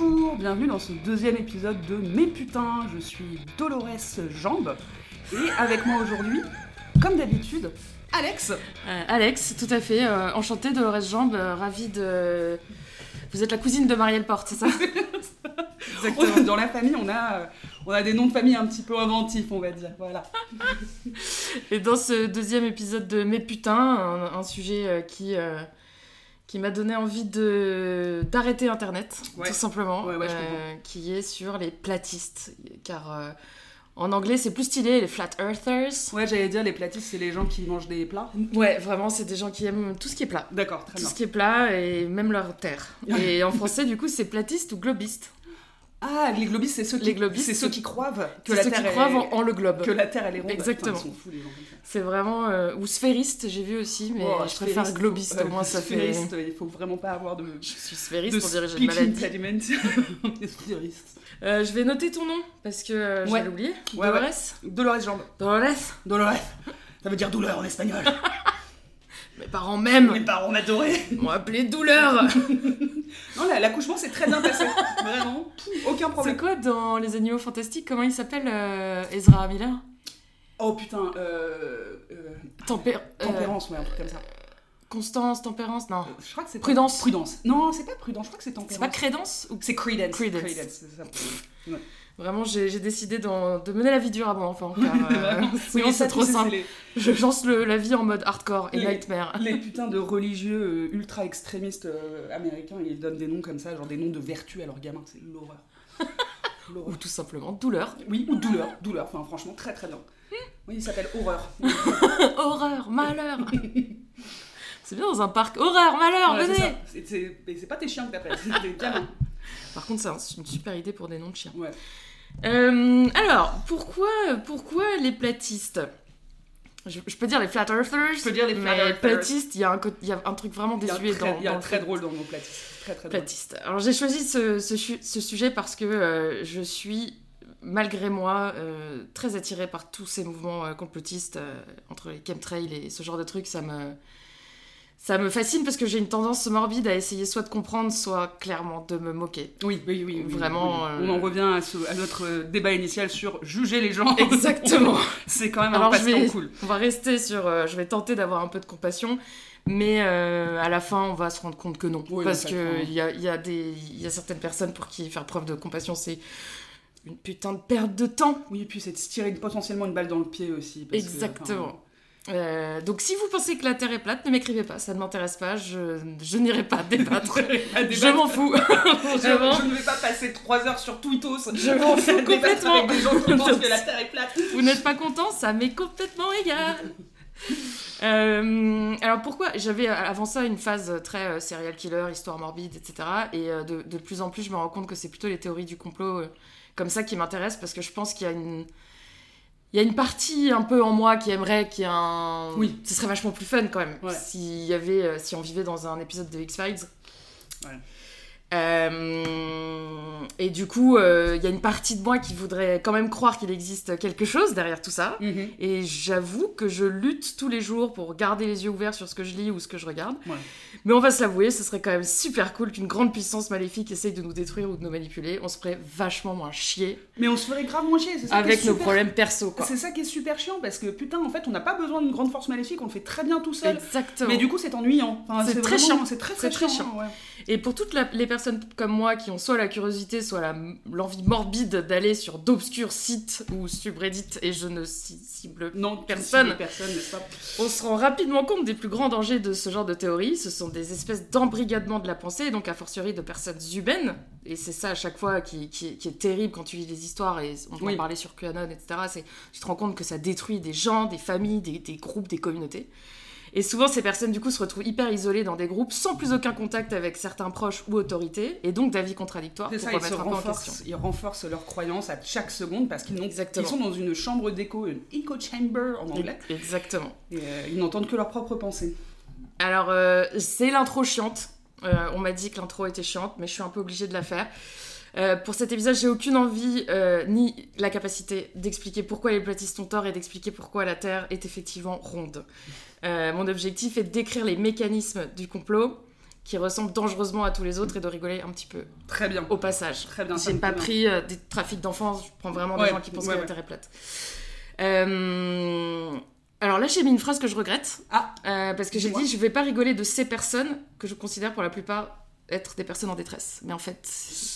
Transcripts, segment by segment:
Bonjour, bienvenue dans ce deuxième épisode de Mes putains, je suis Dolores Jambe et avec moi aujourd'hui, comme d'habitude, Alex. Euh, Alex, tout à fait, euh, enchantée Dolores Jambe, euh, ravie de... Vous êtes la cousine de Marielle Porte, c'est ça? Exactement. Dans la famille, on a, euh, on a des noms de famille un petit peu inventifs, on va dire. Voilà. Et dans ce deuxième épisode de Mes putains, un, un sujet euh, qui, qui m'a donné envie de d'arrêter Internet, Ouais. tout simplement, Ouais, ouais, je euh, qui est sur les platistes. Car euh, en anglais, c'est plus stylé, les flat earthers. Ouais, j'allais dire, les platistes, c'est les gens qui mangent des plats. Ouais, vraiment, c'est des gens qui aiment tout ce qui est plat. D'accord, très Tout bien. ce qui est plat et même leur terre. Et en français, du coup, c'est platiste ou globiste. Ah, les globistes, c'est ceux qui, Les globistes, c'est ceux qui croivent que la ceux Terre qui est- croient en, en le globe. que la Terre elle est ronde. Exactement. Ça. C'est vraiment. euh, ou sphériste, j'ai vu aussi, mais Oh, je préfère sphériste, globiste, euh, au moins ça fait. sphériste, Il faut vraiment pas avoir de. Je suis sphériste de pour diriger une maladie. sphéristes. Euh, je vais noter ton nom parce que euh, je Ouais. vais l'oublier. Ouais, Dolores Dolores Jambe. Dolores Dolores. Ça veut dire douleur en espagnol. Mes parents m'aiment Mes parents m'adoraient. Ils m'ont appelé douleur Non, la- l'accouchement s'est très bien passé. Vraiment, aucun C'est problème. quoi dans Les Animaux Fantastiques Comment il s'appelle euh, Ezra Miller? Oh putain, euh, euh, Tempé- euh, tempérance, ouais, un truc comme ça. Constance, tempérance Non. Je crois que c'est Prudence. Prudence. Non, c'est pas prudence. Je crois que c'est C'est tempérance. pas Crédence ou... C'est Credence. Credence. c'est ça. Vraiment, j'ai décidé de mener la vie dure à mon enfant. Car, euh, Oui, c'est trop simple. les- Je lance le- la vie en mode hardcore et Les- nightmare. Les putains de religieux euh, ultra extrémistes euh, américains, ils donnent des noms comme ça, genre des noms de vertu à leurs gamins, c'est l'horreur. Ou tout simplement douleur. Oui, ou douleur, douleur, enfin franchement très très bien. Oui, il s'appelle Horreur. Horreur, malheur. c'est bien dans un parc. Horreur, malheur, Voilà, venez. C'est- pas tes chiens que t'appelles, c'est des gamins. Par contre, c'est un- une super idée pour des noms de chiens. Ouais. Euh, alors, pourquoi, pourquoi les platistes? Je, je peux dire les flat earthers. Je peux dire les flat mais earthers. platistes, il y, a un co- il y a un truc vraiment désuet dans, il y a un très drôle dans nos platistes. Très. Alors j'ai choisi ce, ce chu- ce sujet parce que euh, je suis, malgré moi, euh, très attirée par tous ces mouvements complotistes entre les chemtrails et ce genre de trucs. Ça me, ça me fascine parce que j'ai une tendance morbide à essayer soit de comprendre, soit clairement de me moquer. Oui, oui, oui. Vraiment, oui. euh, On en revient à, ce- à notre euh, débat initial sur juger les gens. Exactement. c'est quand même Alors, un passe-temps cool. On va rester sur. euh, je vais tenter d'avoir un peu de compassion. Mais euh, à la fin, on va se rendre compte que non. Oui, parce qu'il y a, il y, a des- y a certaines personnes pour qui faire preuve de compassion, c'est une putain de perte de temps. Oui, et puis c'est de se tirer potentiellement une balle dans le pied aussi. parce que, Exactement. Euh, donc si vous pensez que la Terre est plate, ne m'écrivez pas, ça ne m'intéresse pas, je, je n'irai pas débattre. à je débattre. m'en fous. Je, Vraiment. je ne vais pas passer 3 heures sur Twittos. Je m'en fous débattre complètement. Avec des gens qui pensent que la Terre est plate. Vous n'êtes pas content, ça m'est complètement égal. Euh, alors pourquoi? J'avais euh, avant ça une phase très euh, serial killer, histoire morbide, etc. Et euh, de, de plus en plus, je me rends compte que c'est plutôt les théories du complot comme ça qui m'intéressent parce que je pense qu'il y a une il y a une partie un peu en moi qui aimerait qu'il y ait un Oui. ce serait vachement plus fun quand même Ouais. s'il y avait euh, si on vivait dans un épisode de X Files. Ouais. Euh, et du coup, euh, il y a une partie de moi qui voudrait quand même croire qu'il existe quelque chose derrière tout ça. Mhm. Et j'avoue que je lutte tous les jours pour garder les yeux ouverts sur ce que je lis ou ce que je regarde. Ouais. Mais on va se l'avouer, ce serait quand même super cool qu'une grande puissance maléfique essaye de nous détruire ou de nous manipuler. On se ferait vachement moins chier Mais on se ferait grave moins chier. c'est ça qui est avec nos super- problèmes perso, quoi. C'est ça qui est super chiant parce que putain, en fait, on n'a pas besoin d'une grande force maléfique, on le fait très bien tout seul. Exactement. Mais du coup, c'est ennuyant. Enfin, C'est très vraiment- chiant. C'est très, C'est très, très chiant. ouais. Et pour toutes la- les personnes comme moi qui ont soit la curiosité, soit l'envie morbide d'aller sur d'obscurs sites ou subreddits, et je ne ci- cible Non, Personne. Personne, pas? On se rend rapidement compte des plus grands dangers de ce genre de théories. Ce sont des espèces d'embrigadements de la pensée, et donc a fortiori de personnes humaines. Et c'est ça à chaque fois qui, qui- qui est terrible quand tu lis les histoires, et on Oui. en parlait sur QAnon, etc. C'est, tu te rends compte que ça détruit des gens, des familles, des, des groupes, des communautés. Et souvent, ces personnes, du coup, se retrouvent hyper isolées dans des groupes, sans plus aucun contact avec certains proches ou autorités, et donc d'avis contradictoires C'est pour ça, ils se renforcent, ils renforcent leurs croyances à chaque seconde parce qu'ils sont dans une chambre d'écho, une echo chamber en anglais, Exactement. et euh, ils n'entendent que leurs propres pensées. Alors, euh, c'est l'intro chiante. Euh, on m'a dit que l'intro était chiante, mais je suis un peu obligée de la faire. Euh, pour cet épisode, j'ai aucune envie euh, ni la capacité d'expliquer pourquoi les platistes ont tort et d'expliquer pourquoi la Terre est effectivement ronde. Euh, mon objectif est de décrire les mécanismes du complot qui ressemblent dangereusement à tous les autres et de rigoler un petit peu Très bien. au passage. Très bien. J'ai pas pris euh, des trafics d'enfants, je prends vraiment des Ouais, gens qui pensent ouais, que la. Terre est plate. Euh, Alors là, j'ai mis une phrase que je regrette. Ah. Parce que j'ai dit, je vais pas rigoler de ces personnes que je considère pour la plupart être des personnes en détresse. Mais en fait,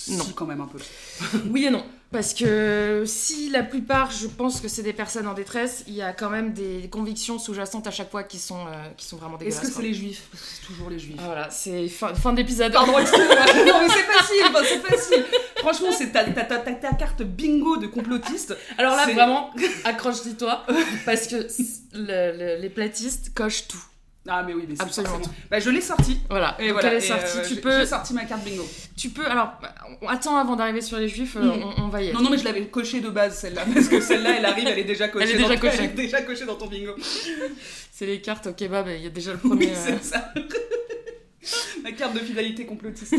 non. Si, quand même un peu. Oui et non. Parce que si la plupart, je pense que c'est des personnes en détresse, il y a quand même des convictions sous-jacentes à chaque fois qui sont, euh, qui sont vraiment Est-ce dégueulasses. que c'est les juifs? Parce que c'est toujours les juifs. Ah, Voilà, c'est fin, fin d'épisode. Pardon, excusez-moi. non, mais c'est facile, c'est facile. Franchement, c'est ta, ta, ta, ta- carte bingo de complotiste. Alors là, vraiment, accroche-toi, parce que le- le- les platistes cochent tout. Ah, mais oui, mais c'est Absolument Bah, je l'ai sorti. Voilà, Et voilà. elle est sortie. euh, tu peux, J'ai sorti ma carte bingo. tu peux. Alors, attends avant d'arriver sur les juifs, euh, Mhm. on, on va y être. Non, non, mais je l'avais cochée de base, celle-là. Parce que celle-là, elle arrive, elle est déjà cochée. Elle est déjà cochée. Elle est déjà cochée dans ton bingo. C'est les cartes au kebab, il y a déjà le premier. Oui, euh. c'est ça. Ma carte de fidélité complotiste.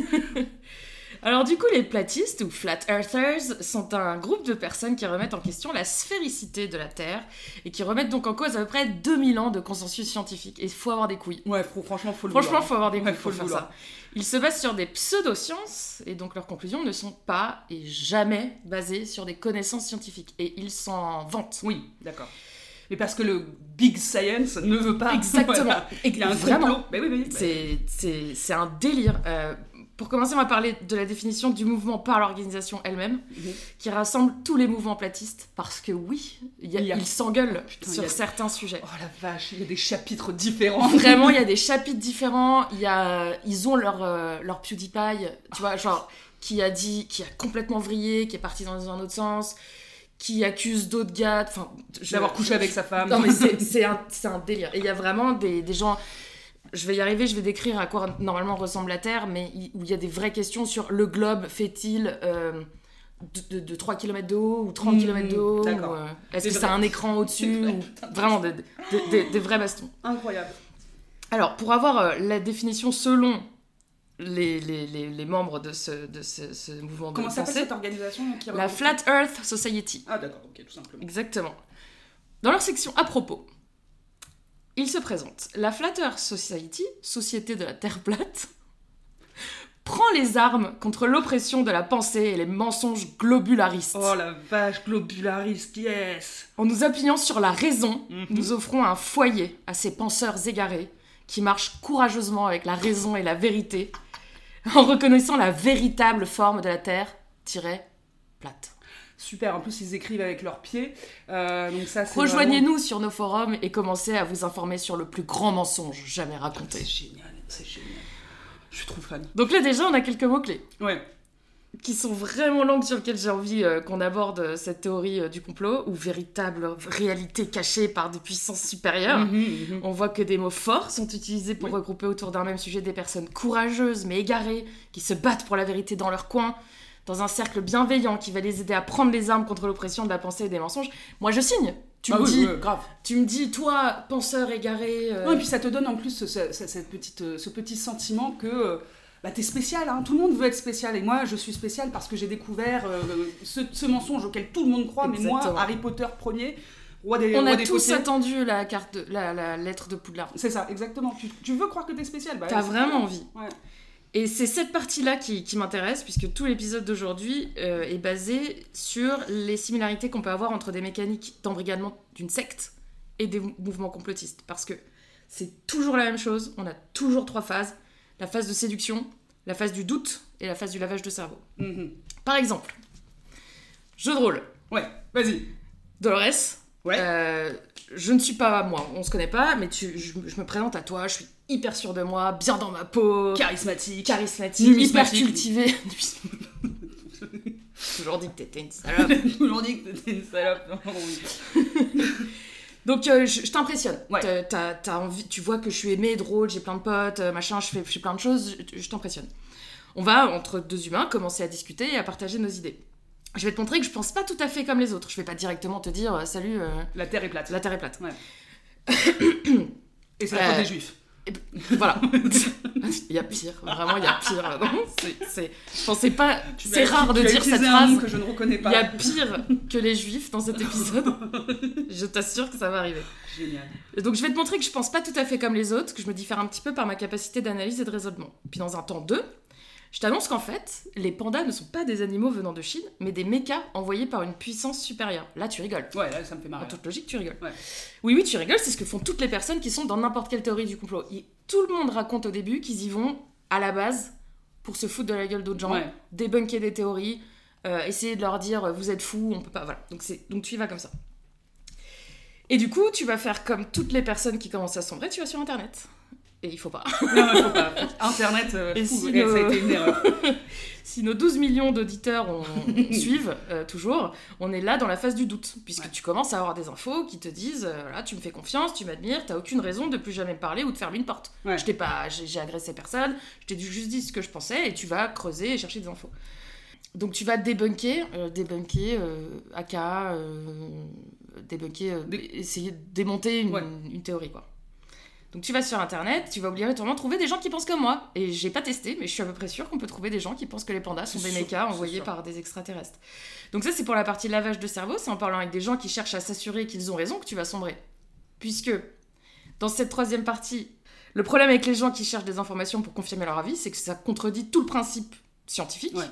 Alors du coup, les platistes ou flat earthers sont un groupe de personnes qui remettent en question la sphéricité de la Terre et qui remettent donc en cause à peu près 2000 ans de consensus scientifique. Et il faut avoir des couilles. Ouais, fr- franchement, faut le Franchement, vouloir. il faut avoir des Ouais, couilles faut pour le faire ça. Ils se basent sur des pseudosciences et donc leurs conclusions ne sont pas et jamais basées sur des connaissances scientifiques. Et ils s'en vantent. Oui, d'accord. Mais parce que le big science ne veut pas. Exactement. Voilà. Et Il y a un complot. Mais oui, oui. bah, C'est, c'est, c'est un délire. Euh, pour commencer, on va parler de la définition du mouvement par l'organisation elle-même, Mhm. qui rassemble tous les mouvements platistes, parce que oui, il y a- Il y a- ils s'engueulent sur a- certains sujets. Oh la vache, il y a des chapitres différents. Vraiment, il y a des chapitres différents. Il y a, ils ont leur, euh, leur PewDiePie, tu vois, genre, qui a dit, qui a complètement vrillé, qui est parti dans un autre sens, qui accuse d'autres gars, enfin, D'avoir couché avec sa femme. Non, mais c'est un, c'est un délire. Et il y a vraiment des, des gens. Je vais y arriver, je vais décrire à quoi normalement ressemble la Terre, mais où il y a des vraies questions sur le globe fait-il euh, de, de- de 3 km de haut ou 30 Mmh, km de haut euh, Est-ce que ça a vrais- un écran au-dessus ou- Vraiment des, des- des- des vrais bastons? Incroyable. Alors, pour avoir euh, la définition selon les, les, les, les membres de ce, de ce, ce mouvement de Comment s'appelle cette organisation qui la Flat Earth Society. Ah d'accord, ok, tout simplement. Exactement. Dans leur section à propos, ils se présentent. La Flat Earth Society, société de la Terre plate, prend les armes contre l'oppression de la pensée et les mensonges globularistes. Oh la vache, globulariste, yes En nous appuyant sur la raison, Mhm. nous offrons un foyer à ces penseurs égarés qui marchent courageusement avec la raison et la vérité, en reconnaissant la véritable forme de la Terre, tirée plate. Super, en plus ils écrivent avec leurs pieds. Euh, donc ça, c'est Rejoignez-nous sur nos forums et commencez à vous informer sur le plus grand mensonge jamais raconté. C'est génial, c'est génial. Je suis trop fan. Donc là déjà on a quelques mots-clés Ouais. qui sont vraiment longues sur lesquels j'ai envie euh, qu'on aborde euh, cette théorie euh, du complot ou véritable réalité cachée par des puissances supérieures. Mhm, mhm. On voit que des mots forts sont utilisés pour Oui. regrouper autour d'un même sujet des personnes courageuses mais égarées, qui se battent pour la vérité dans leur coin, dans un cercle bienveillant qui va les aider à prendre les armes contre l'oppression de la pensée et des mensonges. Moi je signe. Tu, Ah me, oui, dis, grave. tu me dis, toi, penseur égaré. euh, Non, et puis ça te donne en plus ce, ce- ce- cette petite, euh, ce petit sentiment que euh, bah, t'es spécial, hein. tout le monde veut être spécial. Et moi, je suis spécial parce que j'ai découvert euh, ce, ce mensonge auquel tout le monde croit, mais moi, Exactement. Harry Potter premier, roi des, On roi a des tous attendu la, carte de- la, la lettre de Poudlard. C'est ça, exactement. Tu, tu veux croire que t'es spécial? Bah, T'as vraiment envie. Ouais. Et c'est cette partie-là qui, qui m'intéresse, puisque tout l'épisode d'aujourd'hui euh, est basé sur les similarités qu'on peut avoir entre des mécaniques d'embrigadement d'une secte et des mou- mouvements complotistes. Parce que c'est toujours la même chose, on a toujours trois phases. La phase de séduction, la phase du doute et la phase du lavage de cerveau. Mhm. Par exemple, jeu de rôle. Ouais, vas-y. Dolores, Ouais. euh, je ne suis pas moi, on se connaît pas, mais tu, je, je me présente à toi, je suis hyper sûre de moi, bien dans ma peau, Charismatique. charismatique, hyper cultivée. Toujours dit que t'étais une salope. Toujours dit que t'étais une salope. Non, oui. Donc euh, je, je t'impressionne. Ouais. T'as- t'as- t'as envie, tu vois que je suis aimée, drôle, j'ai plein de potes, euh, machin, je fais, je fais plein de choses, je, je t'impressionne. On va, entre deux humains, commencer à discuter et à partager nos idées. Je vais te montrer que je pense pas tout à fait comme les autres. Je vais pas directement te dire euh, salut, euh, La terre est plate. la terre est plate. Et c'est la faute des juifs. Et voilà. il y a pire, vraiment, il y a pire. Non, c'est, je pensais pas. C'est rare de dire cette phrase. que je ne reconnais Il pas. y a pire que les juifs dans cet épisode. je t'assure que ça va arriver. Génial. Donc je vais te montrer que je pense pas tout à fait comme les autres, que je me diffère un petit peu par ma capacité d'analyse et de raisonnement. Puis dans un temps 2, je t'annonce qu'en fait, les pandas ne sont pas des animaux venant de Chine, mais des mechas envoyés par une puissance supérieure. Là, tu rigoles. Ouais, là, ça me fait En marrer. toute logique, tu rigoles. Ouais. Oui, oui, tu rigoles, c'est ce que font toutes les personnes qui sont dans n'importe quelle théorie du complot. Et tout le monde raconte au début qu'ils y vont à la base pour se foutre de la gueule d'autres gens, Ouais. débunker des théories, euh, essayer de leur dire euh, vous êtes fous, on peut pas. Voilà. Donc, c'est... Donc tu y vas comme ça. Et du coup, tu vas faire comme toutes les personnes qui commencent à sombrer, tu vas sur internet. Et il faut pas. Non, il faut pas. Internet, euh, Et fou, si le- ça a été une erreur. Si nos 12 millions d'auditeurs on- suivent euh, toujours, on est là dans la phase du doute, puisque Ouais. tu commences à avoir des infos qui te disent euh, voilà, tu me fais confiance, tu m'admires, t'as aucune raison de plus jamais me parler ou de fermer une porte. Ouais. Je t'ai pas, j'ai agressé personne, je t'ai juste dit ce que je pensais et tu vas creuser et chercher des infos. Donc tu vas débunker, débunker, euh, débunker, Dé- essayer de démonter une, Ouais. une théorie quoi. Donc tu vas sur internet, tu vas obligatoirement trouver des gens qui pensent comme moi. Et j'ai pas testé, mais je suis à peu près sûre qu'on peut trouver des gens qui pensent que les pandas sont des mechas envoyés par des extraterrestres. Donc ça c'est pour la partie lavage de cerveau, c'est en parlant avec des gens qui cherchent à s'assurer qu'ils ont raison que tu vas sombrer. Puisque dans cette troisième partie, le problème avec les gens qui cherchent des informations pour confirmer leur avis, c'est que ça contredit tout le principe scientifique. Ouais.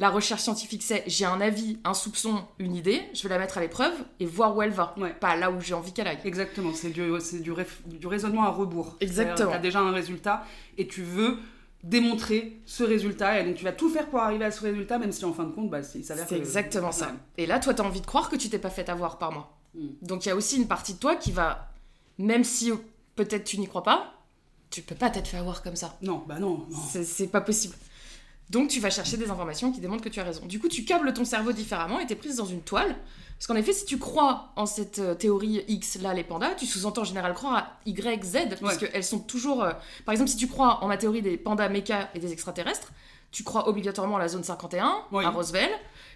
La recherche scientifique, c'est j'ai un avis, un soupçon, une idée, je vais la mettre à l'épreuve et voir où elle va. Ouais. Pas là où j'ai envie qu'elle aille. Exactement, c'est du, raisonnement à rebours. Exactement. Tu as déjà un résultat et tu veux démontrer ce résultat et donc tu vas tout faire pour arriver à ce résultat même si en fin de compte bah, il s'avère C'est exactement ça. Ouais. Et là, toi, t'as envie de croire que tu t'es pas fait avoir par moi. Mm. Donc il y a aussi une partie de toi qui va, même si peut-être tu n'y crois pas, tu peux pas t'être fait avoir comme ça. Non, bah non, non. C'est pas possible. Donc tu vas chercher des informations qui démontrent que tu as raison. Du coup, tu câbles ton cerveau différemment et t'es prise dans une toile. Parce qu'en effet, si tu crois en cette euh, théorie X, là, les pandas, tu sous-entends en général croire à Y, Z, puisqu'elles sont toujours... euh, Par exemple, si tu crois en ma théorie des pandas méca et des extraterrestres, tu crois obligatoirement à la zone 51, Oui. à Roswell,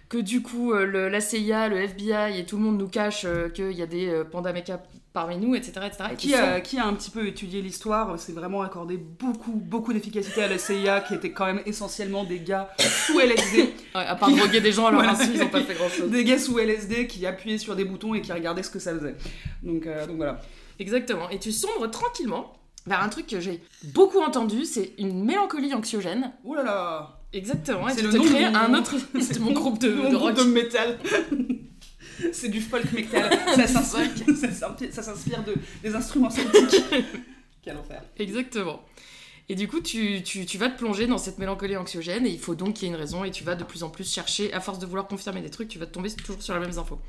que du coup, euh, le- la CIA, le FBI et tout le monde nous cache euh, qu'il y a des euh, pandas méca parmi nous, etc. etc. et Qui a, qui un petit peu étudié l'histoire, c'est vraiment accordé beaucoup, beaucoup d'efficacité à la CIA, qui était quand même essentiellement des gars sous LSD, Ouais, à part droguer des gens à leur Voilà. insu, ils ont pas fait grand-chose. des gars sous LSD qui appuyaient sur des boutons et qui regardaient ce que ça faisait. Donc, euh, donc voilà. Exactement. Et tu sombres tranquillement vers un truc que j'ai beaucoup entendu, c'est une mélancolie anxiogène. Ouh là là Exactement. C'est le te nom de mon- un autre. C'est mon groupe de, Mon de groupe rock. de métal. c'est du folk metal. Ça s'inspire, de, des instruments celtiques. Quel enfer. Exactement. Et du coup, tu, tu, tu vas te plonger dans cette mélancolie anxiogène et il faut donc qu'il y ait une raison et tu vas de plus en plus chercher, à force de vouloir confirmer des trucs, tu vas tomber toujours sur les mêmes infos.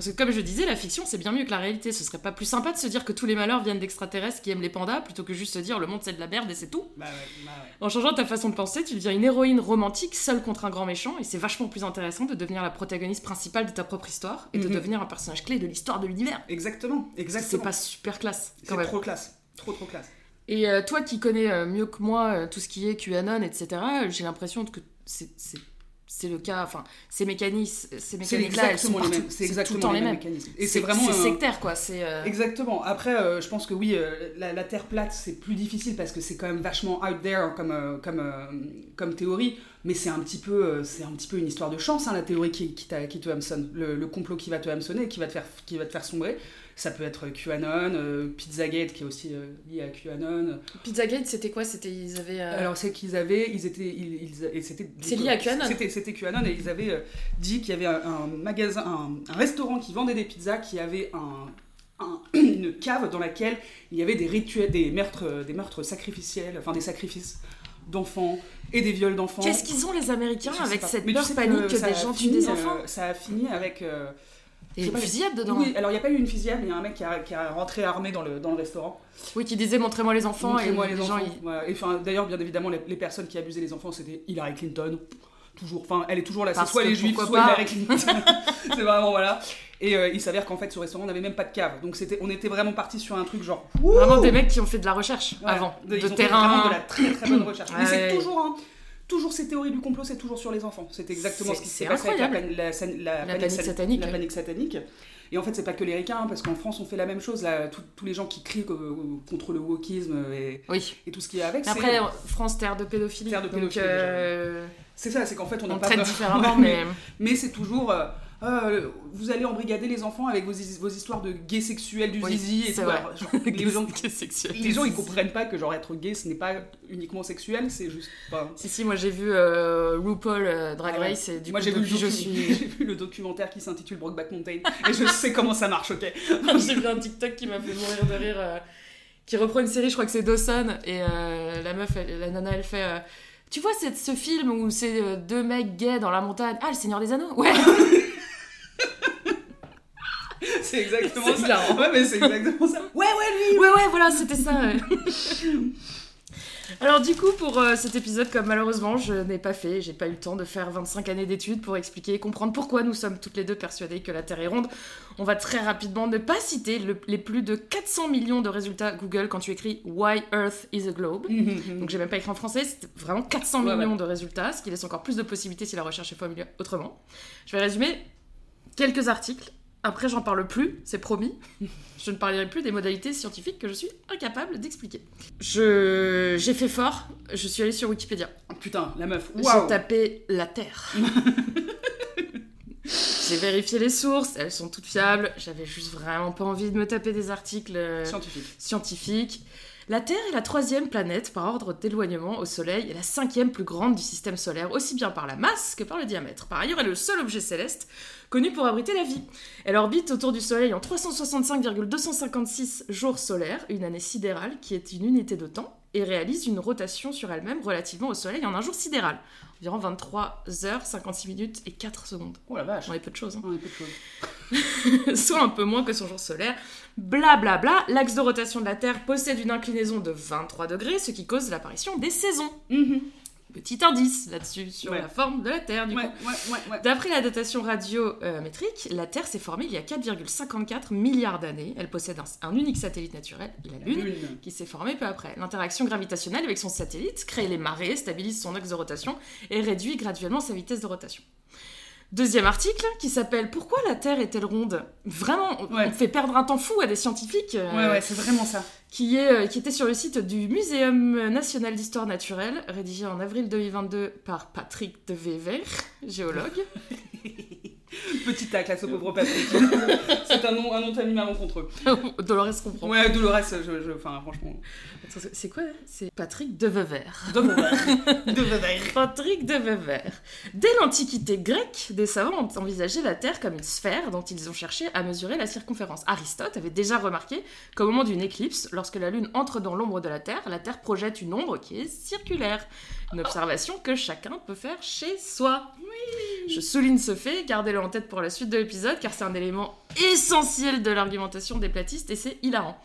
Parce que comme je disais, la fiction c'est bien mieux que la réalité. Ce serait pas plus sympa de se dire que tous les malheurs viennent d'extraterrestres qui aiment les pandas plutôt que juste se dire le monde c'est de la merde et c'est tout. Bah ouais, bah ouais. En changeant ta façon de penser, tu deviens une héroïne romantique seule contre un grand méchant, et c'est vachement plus intéressant de devenir la protagoniste principale de ta propre histoire et de Mhm. devenir un personnage clé de l'histoire de l'univers. Exactement, C'est exactement. pas super classe C'est trop classe. Trop trop classe. Et euh, toi qui connais euh, mieux que moi euh, tout ce qui est QAnon, etc., j'ai l'impression que c'est c'est- le cas, enfin, ces mécanismes, ces mécaniques-là, elles sont exactement les mêmes. C'est tout le exactement temps les mêmes mécanismes. Et c'est vraiment c'est un- sectaire quoi. C'est euh, Exactement. Après, euh, je pense que oui, euh, la, la Terre plate, c'est plus difficile parce que c'est quand même vachement out there comme, euh, comme, euh, comme théorie. Mais c'est un, petit peu, euh, c'est un petit peu une histoire de chance, hein, la théorie qui, qui, qui te hameçonne. Le, le complot qui va te hameçonner et qui va te faire, qui va te faire sombrer. Ça peut être QAnon, euh, Pizzagate qui est aussi euh, lié à QAnon. Pizzagate, c'était quoi? C'était ils avaient. euh, Alors c'est qu'ils avaient, ils étaient, ils, ils- et c'était. C'est lié à QAnon. C'était, c'était QAnon et ils avaient euh, dit qu'il y avait un, un magasin, un, un restaurant qui vendait des pizzas, qui avait un, un- une cave dans laquelle il y avait des rituels, des meurtres, des meurtres sacrificiels, enfin des sacrifices d'enfants et des viols d'enfants. Qu'est-ce qu'ils ont les Américains avec cette peur panique que ça des gens tuent des enfants? Ça a fini avec. Et je sais une fusillade dedans. oui, alors il n'y a pas eu une fusillade, mais il y a un mec qui a, qui a rentré armé dans le, dans le restaurant. Oui, qui disait montrez-moi les enfants et Montrez-moi les, les enfants. gens Voilà. Et enfin, d'ailleurs, bien évidemment, les, les personnes qui abusaient les enfants, c'était Hillary Clinton. Toujours. Enfin, elle est toujours là. C'est soit les juifs, soit pas. Hillary Clinton. c'est vraiment voilà. Et euh, il s'avère qu'en fait, ce restaurant n'avait même pas de cave. Donc c'était, on était vraiment parti sur un truc genre. Vraiment des mecs qui ont fait de la recherche Ouais, avant, de, de, ils ont fait terrain. vraiment de la très très bonne recherche. Mais c'est toujours un, toujours ces théories du complot, c'est toujours sur les enfants. C'est exactement ce qui s'est passé avec la, plan- la san- la La panique satanique. la panique satanique. Et en fait, c'est pas que les ricains, parce qu'en France, on fait la même chose. Là, tout- tous les gens qui crient euh, contre le wokisme et, Oui. et tout ce qui est avec, Après, France, terre de pédophilie. Terre de pédophilie, euh, c'est ça, c'est qu'en fait, on on traite peur. différemment, mais. Mais c'est toujours. Euh, vous allez embrigader les enfants avec vos, his- vos histoires de gays sexuels du Oui, zizi et tout. genre, les, gens, sexuel. les gens, ils comprennent pas que genre être gay, ce n'est pas uniquement sexuel, c'est juste pas. Si, si, moi j'ai vu euh, RuPaul euh, Drag Ah. Race et du Moi coup, j'ai vu, le depuis, je docu- suis. j'ai vu le documentaire qui s'intitule Brokeback Mountain et je sais comment ça marche, ok j'ai vu un TikTok qui m'a fait mourir de rire. qui reprend une série, je crois que c'est Dawson, et la meuf, elle- la nana, elle fait. tu vois c'est ce film où c'est deux mecs gays dans la montagne Ah, le Seigneur des Anneaux? Ouais C'est exactement ça. hilarant. Ouais, mais c'est exactement ça. Ouais, ouais, lui Ouais, ouais, voilà, c'était ça. Alors du coup, pour euh, cet épisode, comme malheureusement je n'ai pas fait, j'ai pas eu le temps de faire 25 années d'études pour expliquer et comprendre pourquoi nous sommes toutes les deux persuadées que la Terre est ronde, on va très rapidement ne pas citer le- les plus de 400 millions de résultats Google quand tu écris Why Earth is a Globe. Donc j'ai même pas écrit en français, c'est vraiment 400 Ouais, millions de résultats, ce qui laisse encore plus de possibilités si la recherche est formulée autrement. Je vais résumer quelques articles. Après, j'en parle plus, c'est promis. Je ne parlerai plus des modalités scientifiques que je suis incapable d'expliquer. Je... J'ai fait fort, je suis allée sur Wikipédia. Oh, Putain, la meuf. J'ai Waouh tapé la Terre. J'ai vérifié les sources, elles sont toutes fiables. J'avais juste vraiment pas envie de me taper des articles euh, Scientifique. scientifique. La Terre est la troisième planète par ordre d'éloignement au Soleil et la cinquième plus grande du système solaire, aussi bien par la masse que par le diamètre. Par ailleurs, elle est le seul objet céleste connu pour abriter la vie. Elle orbite autour du Soleil en 365,256 jours solaires, une année sidérale qui est une unité de temps, et réalise une rotation sur elle-même relativement au Soleil en un jour sidéral. Environ 23 heures, 56 minutes et 4 secondes. Oh la vache. J'en ai peu de choses. hein On est peu de choses. soit un peu moins que son jour solaire. Blablabla, bla, bla. l'axe de rotation de la Terre possède une inclinaison de 23 degrés, ce qui cause l'apparition des saisons. Mhm. Petit indice là-dessus sur Ouais. la forme de la Terre, du Ouais, coup. ouais, ouais, ouais. D'après la datation radiométrique, la Terre s'est formée il y a 4,54 milliards d'années. Elle possède un, un unique satellite naturel, la Lune, Lune. qui s'est formé peu après. L'interaction gravitationnelle avec son satellite crée les marées, stabilise son axe de rotation et réduit graduellement sa vitesse de rotation. Deuxième article qui s'appelle Pourquoi la Terre est-elle ronde? Vraiment, on- Ouais. on fait perdre un temps fou à des scientifiques euh, Ouais, ouais, c'est vraiment ça. qui, est, euh, qui était sur le site du Muséum national d'histoire naturelle, rédigé en avril 2022 par Patrick de Wever, géologue. Petit tacle à ce pauvre Patrick. c'est un nom, un nom de famille malencontreux. Dolores comprend. Ouais, Dolores, je, je, enfin, franchement. C'est quoi? C'est Patrick de Wever. De De Patrick de Wever. Dès l'Antiquité grecque, des savants ont envisagé la Terre comme une sphère dont ils ont cherché à mesurer la circonférence. Aristote avait déjà remarqué qu'au moment d'une éclipse, lorsque la Lune entre dans l'ombre de la Terre, la Terre projette une ombre qui est circulaire. Une observation que chacun peut faire chez soi. Je souligne ce fait, gardez-le en tête pour la suite de l'épisode, car c'est un élément essentiel de l'argumentation des platistes et c'est hilarant.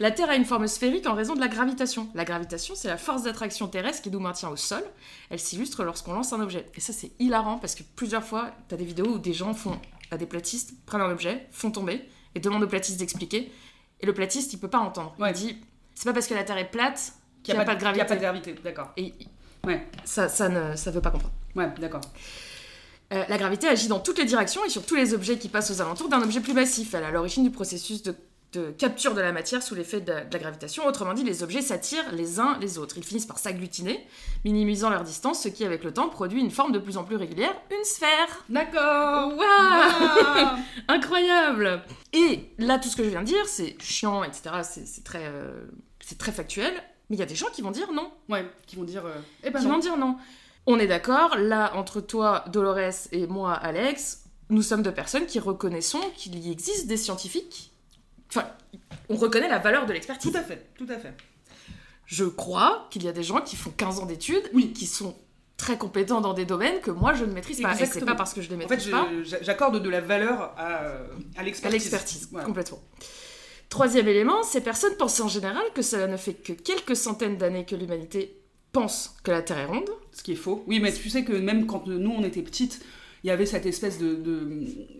La Terre a une forme sphérique en raison de la gravitation. La gravitation, c'est la force d'attraction terrestre qui nous maintient au sol. Elle s'illustre lorsqu'on lance un objet. Et ça, c'est hilarant parce que plusieurs fois, t'as des vidéos où des gens font, à des platistes, prennent un objet, font tomber et demandent au platiste d'expliquer. Et le platiste, il peut pas entendre. Ouais. Il dit, c'est pas parce que la Terre est plate Qu'il n'y a, pas de qu'il y gravité. a pas de gravité, d'accord. Et Ouais. ça, ça ne, ça veut pas comprendre. Ouais, d'accord. Euh, la gravité agit dans toutes les directions et sur tous les objets qui passent aux alentours d'un objet plus massif. Elle est à l'origine du processus de, de capture de la matière sous l'effet de, de la gravitation. Autrement dit, les objets s'attirent les uns les autres. Ils finissent par s'agglutiner, minimisant leur distance, ce qui, avec le temps, produit une forme de plus en plus régulière, une sphère. D'accord. Waouh Ah. Incroyable Et là, tout ce que je viens de dire, c'est chiant, etc. C'est c'est très, euh, c'est très factuel. Mais il y a des gens qui vont dire non. Ouais, qui vont dire. euh, Eh ben qui non. vont dire non. On est d'accord, là, entre toi, Dolores, et moi, Alex, nous sommes deux personnes qui reconnaissons qu'il y existe des scientifiques. Enfin, on reconnaît la valeur de l'expertise. Tout à fait, tout à fait. Je crois qu'il y a des gens qui font 15 ans d'études, oui, qui sont très compétents dans des domaines que moi je ne maîtrise pas. Et c'est Exactement. pas parce que je les En maîtrise fait, pas. je- j'a- j'accorde de la valeur à, à À l'expertise. l'expertise, Voilà. complètement. Troisième élément, ces personnes pensent en général que cela ne fait que quelques centaines d'années que l'humanité pense que la Terre est ronde. Ce qui est faux. Oui, mais tu sais que même quand nous on était petites, il y avait cette espèce de, de,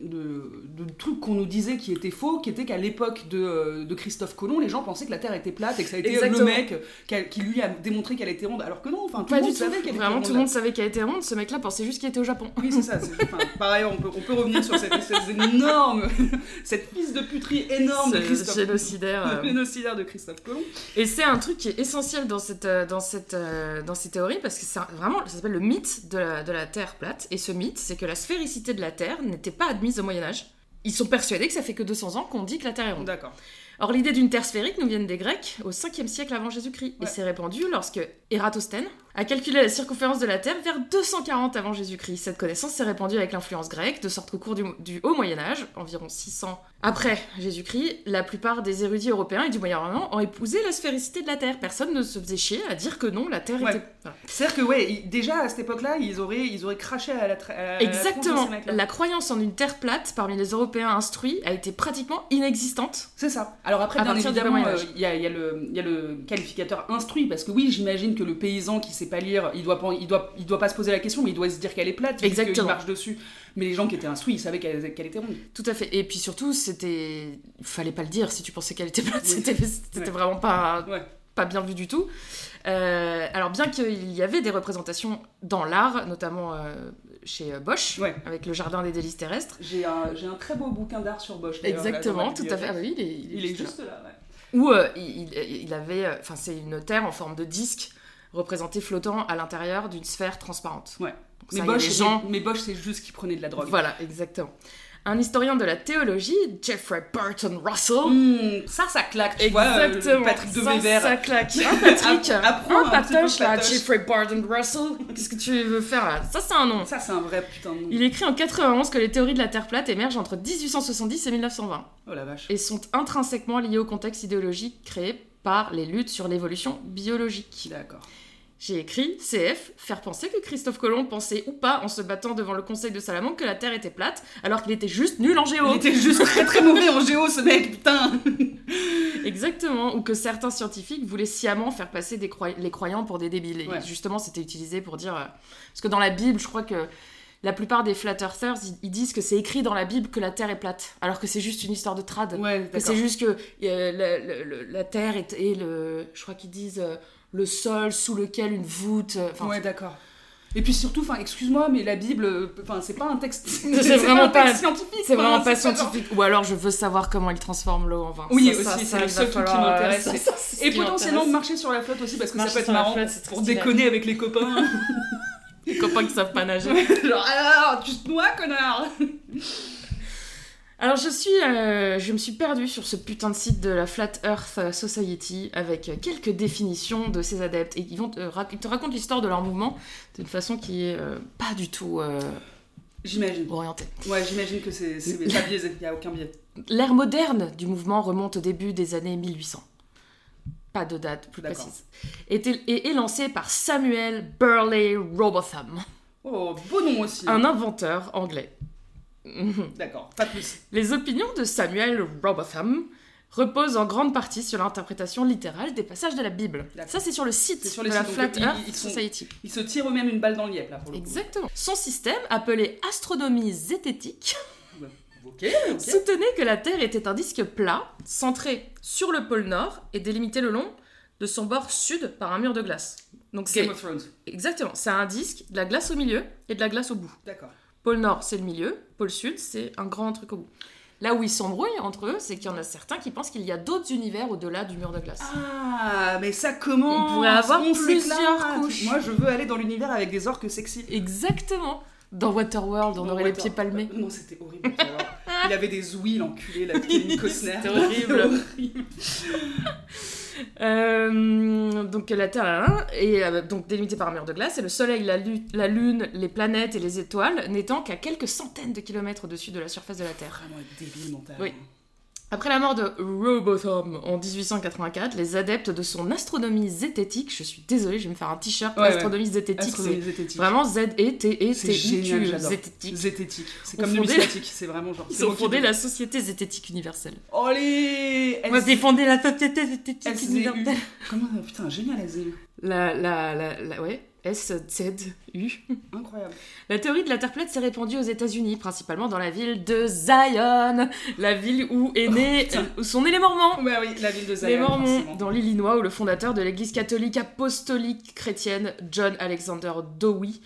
de, de truc qu'on nous disait qui était faux, qui était qu'à l'époque de, euh, de Christophe Colomb, les gens pensaient que la Terre était plate et que ça a été Exactement. le mec qui, a- qui lui a démontré qu'elle était ronde, alors que non, enfin tout Pas du monde tout. savait qu'elle était Vraiment, ronde. tout le monde savait qu'elle était ronde. Ce mec-là pensait juste qu'il était au Japon. Oui, c'est ça. enfin, pareil, on peut, on peut revenir sur cette espèce énorme, cette piste de puterie énorme de Christophe génocidaire. euh. génocidaire de Christophe Colomb. Et c'est un truc qui est essentiel dans, cette, euh, dans, cette, dans ces théories parce que c'est vraiment, ça s'appelle le mythe de la, de la Terre plate. Et ce mythe, c'est que la sphéricité de la Terre n'était pas admise au Moyen-Âge. Ils sont persuadés que ça fait que 200 ans qu'on dit que la Terre est ronde. D'accord. Or, l'idée d'une Terre sphérique nous vient des Grecs au 5e siècle avant Jésus-Christ. Et Ouais. c'est répandu lorsque Ératosthène a calculé la circonférence de la Terre vers 240 avant Jésus-Christ. Cette connaissance s'est répandue avec l'influence grecque, de sorte qu'au cours du, du Haut Moyen-Âge, environ 600 après Jésus-Christ, la plupart des érudits européens et du Moyen-Orient ont épousé la sphéricité de la Terre. Personne ne se faisait chier à dire que non, la Terre Ouais. était... Voilà. C'est-à-dire que, ouais, déjà à cette époque-là, ils auraient, ils auraient craché à la, à Exactement. La croyance en une Terre plate parmi les Européens instruits a été pratiquement inexistante. C'est ça. Alors après, bien évidemment, Moyen euh, Âge. il y, a, y a y a le qualificateur instruit, parce que oui, j'imagine que le paysan qui sait pas lire, il doit pas, il doit, il doit pas se poser la question, mais il doit se dire qu'elle est plate, Exactement. qu'il marche dessus. Mais les gens qui étaient instruits, ils savaient qu'elle était ronde. Tout à fait. Et puis surtout, c'était. Il fallait pas le dire si tu pensais qu'elle était plate. Oui. C'était Ouais. vraiment pas, Ouais. pas bien vu du tout. Euh, alors, bien qu'il y avait des représentations dans l'art, notamment euh, chez euh, Bosch, Ouais. avec le jardin des délices terrestres. J'ai un, un très beau bouquin d'art sur Bosch. là, Exactement, tout à fait. Ah bah oui, il est, Il est juste là. juste là, ouais. Où euh, il, il- il avait. Enfin, c'est une terre en forme de disque représenté flottant à l'intérieur d'une sphère transparente. Ouais. Donc Mais ça, Bosch, c'est- gens. mais Bosch, c'est juste qu'il prenait de la drogue. Voilà, exactement. Un historien de la théologie, Jeffrey Burton Russell, Mmh, ça, ça claque, tu vois, euh, Exactement. Patrick de ça, ça claque. Hein, Patrick App- apprends Un patoche, là. Jeffrey Barton Russell. Qu'est-ce que tu veux faire là? Ça, c'est un nom. Ça, c'est un vrai putain de nom. Il écrit en 91 que les théories de la Terre plate émergent entre 1870 et 1920 Oh la vache. et sont intrinsèquement liées au contexte idéologique créé par les luttes sur l'évolution biologique. D'accord. J'ai écrit CF, faire penser que Christophe Colomb pensait ou pas en se battant devant le conseil de Salamanque que la Terre était plate alors qu'il était juste nul en géo. Il était juste très très mauvais en géo, ce mec, putain. Exactement, ou que certains scientifiques voulaient sciemment faire passer des croy- les croyants pour des débiles. Et justement, c'était utilisé pour dire... euh, Parce que dans la Bible, je crois que la plupart des flat earthers, ils, disent que c'est écrit dans la Bible que la Terre est plate, alors que c'est juste une histoire de trad. Ouais, Que c'est juste que euh, la, la- la- la Terre est, est le... Je crois qu'ils disent euh, le sol sous lequel une voûte... euh, Enfin, Ouais, d'accord. Et puis surtout, enfin, excuse-moi, mais la Bible, euh, enfin, c'est pas un texte. C'est vraiment un pas- texte scientifique. c'est vraiment pas scientifique. Ou alors je veux savoir comment ils transforment l'eau en vin. Oui, Ça, aussi, c'est le il seul truc qui euh, m'intéresse. Et potentiellement marcher sur la flotte aussi, parce que ça peut être marrant flotte, pour stylé. déconner avec les copains. Les copains qui savent pas nager. Genre, alors, tu te noies, connard? Alors je suis, euh, je me suis perdue sur ce putain de site de la Flat Earth Society avec quelques définitions de ses adeptes et ils vont te, rac- ils te racontent l'histoire de leur mouvement d'une façon qui est euh, pas du tout euh, J'imagine. orientée. Ouais, j'imagine que c'est pas biaisé, y a aucun biais. L'ère moderne du mouvement remonte au début des années 1800. Pas de date plus précise. Et est lancée par Samuel Burley Robotham, Oh, beau nom aussi. un inventeur anglais. D'accord, pas plus. Les opinions de Samuel Robotham reposent en grande partie sur l'interprétation littérale des passages de la Bible. Ça, c'est sur le site sur de les la sites, Flat ils- Earth ils sont- Society. Ils se tirent eux-mêmes une balle dans le yep, là, pour le coup. Exactement. Son système, appelé astronomie zététique, soutenait que la Terre était un disque plat, centré sur le pôle Nord et délimité le long de son bord sud par un mur de glace. Donc Game of Thrones. exactement, c'est un disque, de la glace au milieu et de la glace au bout. D'accord. Pôle Nord, c'est le milieu. Pôle Sud, c'est un grand truc au bout. Là où ils s'embrouillent entre eux, c'est qu'il y en a certains qui pensent qu'il y a d'autres univers au-delà du mur de glace. Ah, mais ça commence On pourrait avoir on plusieurs couches. Moi, je veux aller dans l'univers avec des orques sexy. Exactement. Dans Waterworld, on Dans aurait les pieds palmés. Euh, Non, c'était horrible. Il avait des ouïes, l'enculé, la Kevin Costner. C'était horrible. Euh, donc la Terre hein, est euh, donc délimitée par un mur de glace et le Soleil, la, lu- la Lune, les planètes et les étoiles n'étant qu'à quelques centaines de kilomètres au-dessus de la surface de la Terre. Vraiment débile mental. Oui. Après la mort de Robotham en 1884, les adeptes de son astronomie zététique, je suis désolée, je vais me faire un t-shirt Ouais, ouais. astronomie zététique, Astronomie c'est zététique. vraiment C'est génial, Z-E-T-E-T-I-Q, j'adore. zététique. Zététique. C'est comme numismatique. C'est vraiment genre. Ils ont fondé la Société zététique universelle. Allez Moi, j'ai fondé la Société zététique universelle. Comment Putain, génial. La, la, la, la- ouais. S-Z-U. Incroyable. La théorie de la Terre plate s'est répandue aux États-Unis, principalement dans la ville de Zion, la ville où est né, putain. où sont nés les Mormons. Oui, la ville de Zion. Les Mormons, forcément. dans l'Illinois, où le fondateur de l'église catholique apostolique chrétienne, John Alexander Dowie,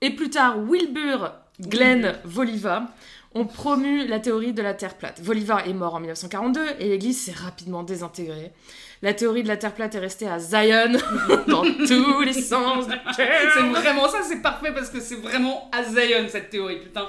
et plus tard Wilbur Glenn Voliva, ont promu la théorie de la Terre plate. Voliva est mort en 1942 et l'église s'est rapidement désintégrée. La théorie de la Terre plate est restée à Zion, dans tous les sens du C'est vraiment ça, c'est parfait parce que c'est vraiment à Zion cette théorie, putain.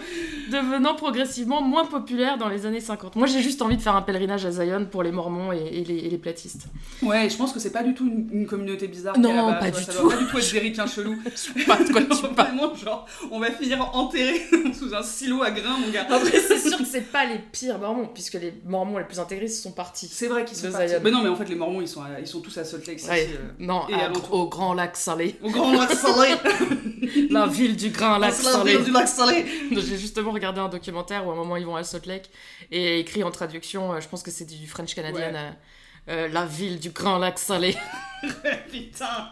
devenant progressivement moins populaire dans les années 50. Moi, j'ai juste envie de faire un pèlerinage à Zion pour les Mormons et, et les, et les platistes. Ouais, je pense que c'est pas du tout une, une communauté bizarre. Non, pas du ça tout. doit pas du tout être des ricains chelous. Pas de quoi tu parles. Vraiment, genre, on va finir enterré sous un silo à grains, mon gars. Après, c'est sûr que c'est pas les pires mormons, puisque les mormons les plus intégristes sont partis. C'est vrai qu'ils sont partis. Zion. Mais non, mais en fait, les Mormons, ils sont, à- ils sont tous à Salt Lake City. Ouais. euh, Non, Et à- au Grand Lac Salé. Au grand lac salé. La ville du Grand Lac C'est la Salé. ville du lac salé. J'ai justement regardé un documentaire où à un moment ils vont à Salt Lake et écrit en traduction, euh, je pense que c'est du French canadien, Ouais. Euh, la ville du Grand Lac Salé. Putain.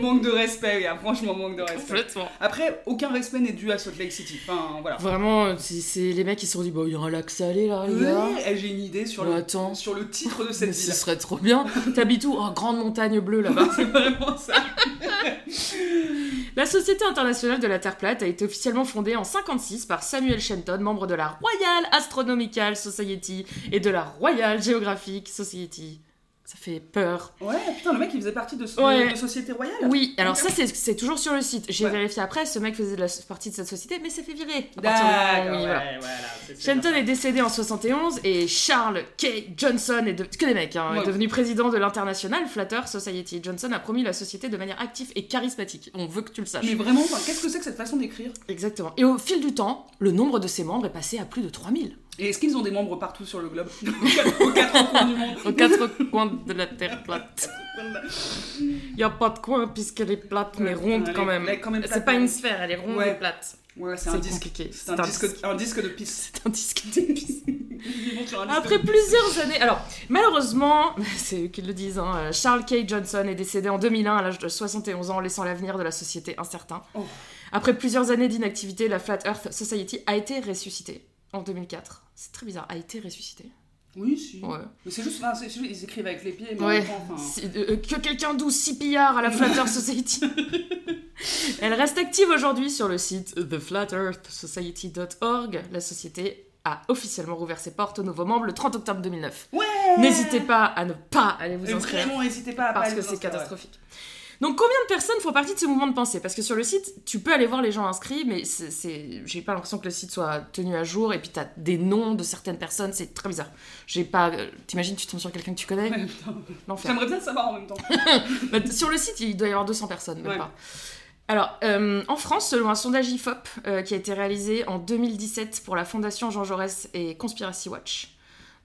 manque de respect, gars. Franchement, manque de respect. Complètement. Après, aucun respect n'est dû à Salt Lake City. Enfin, voilà. Vraiment, c'est les mecs qui se sont dit, bah il y a un lac salé là, les gars. Ouais, eh, j'ai une idée sur, Bah, le, attends. sur le titre de cette Mais ce ville. serait trop bien. T'habites où? Oh, grande montagne bleue là-bas. C'est vraiment ça. La Société internationale de la Terre plate a été officiellement fondée en 56 par Samuel Shenton, membre de la Royal Astronomical Society et de la Royal Geographic Society. Ça fait peur. Ouais, putain, le mec, il faisait partie de, Ouais. de Société Royale. Oui, alors ça c'est toujours sur le site. J'ai Ouais. vérifié après, ce mec faisait de la, partie de cette société, mais s'est fait virer. à partir D'accord, il- ouais, voilà. c'est Shenton est décédé en 71 et Charles K. Johnson est de... que des mecs, hein, est devenu président de l'International Flatter Society. Johnson a promu la société de manière active et charismatique. On veut que tu le saches. Mais vraiment, qu'est-ce que c'est que cette façon d'écrire? Exactement. Et au fil du temps, le nombre de ses membres est passé à plus de 3000. Et est-ce qu'ils ont des membres partout sur le globe Aux quatre- coins du monde Aux quatre coins de la Terre plate. Il n'y a pas de coin puisqu'elle est plate, mais ronde quand même. C'est pas une sphère, elle est ronde Ouais. et plate. Ouais, c'est un disque. C'est un, disque, un disque de pisse. C'est un disque de pisse. Après plusieurs années. Alors, malheureusement, c'est eux qui le disent, hein, Charles K. Johnson est décédé en 2001 à l'âge de 71 ans, laissant l'avenir de la société incertain. Oh. Après plusieurs années d'inactivité, la Flat Earth Society a été ressuscitée en 2004. C'est très bizarre, a été ressuscitée. Oui, si. Ouais. Mais c'est juste, enfin, juste, ils écrivent avec les pieds, mais Ouais. enfin, euh, que quelqu'un d'où 6 pillards à la Flat Earth Society. Elle reste active aujourd'hui sur le site theflatearthsociety.org. La société a officiellement rouvert ses portes aux nouveaux membres le 30 octobre 2009. Ouais N'hésitez pas à ne pas aller vous Mais inscrire Vraiment, n'hésitez pas à pas parce aller que c'est ouais. Donc combien de personnes font partie de ce mouvement de pensée? Parce que sur le site, tu peux aller voir les gens inscrits, mais c'est- j'ai pas l'impression que le site soit tenu à jour. Et puis t'as des noms de certaines personnes, c'est très bizarre. J'ai pas. euh, T'imagines, tu tombes sur quelqu'un que tu connais? Ouais. J'aimerais bien savoir en même temps. Bah, sur le site, il doit y avoir 200 personnes, même Ouais. pas. Alors, euh, en France, selon un sondage IFOP euh, qui a été réalisé en 2017 pour la Fondation Jean Jaurès et Conspiracy Watch,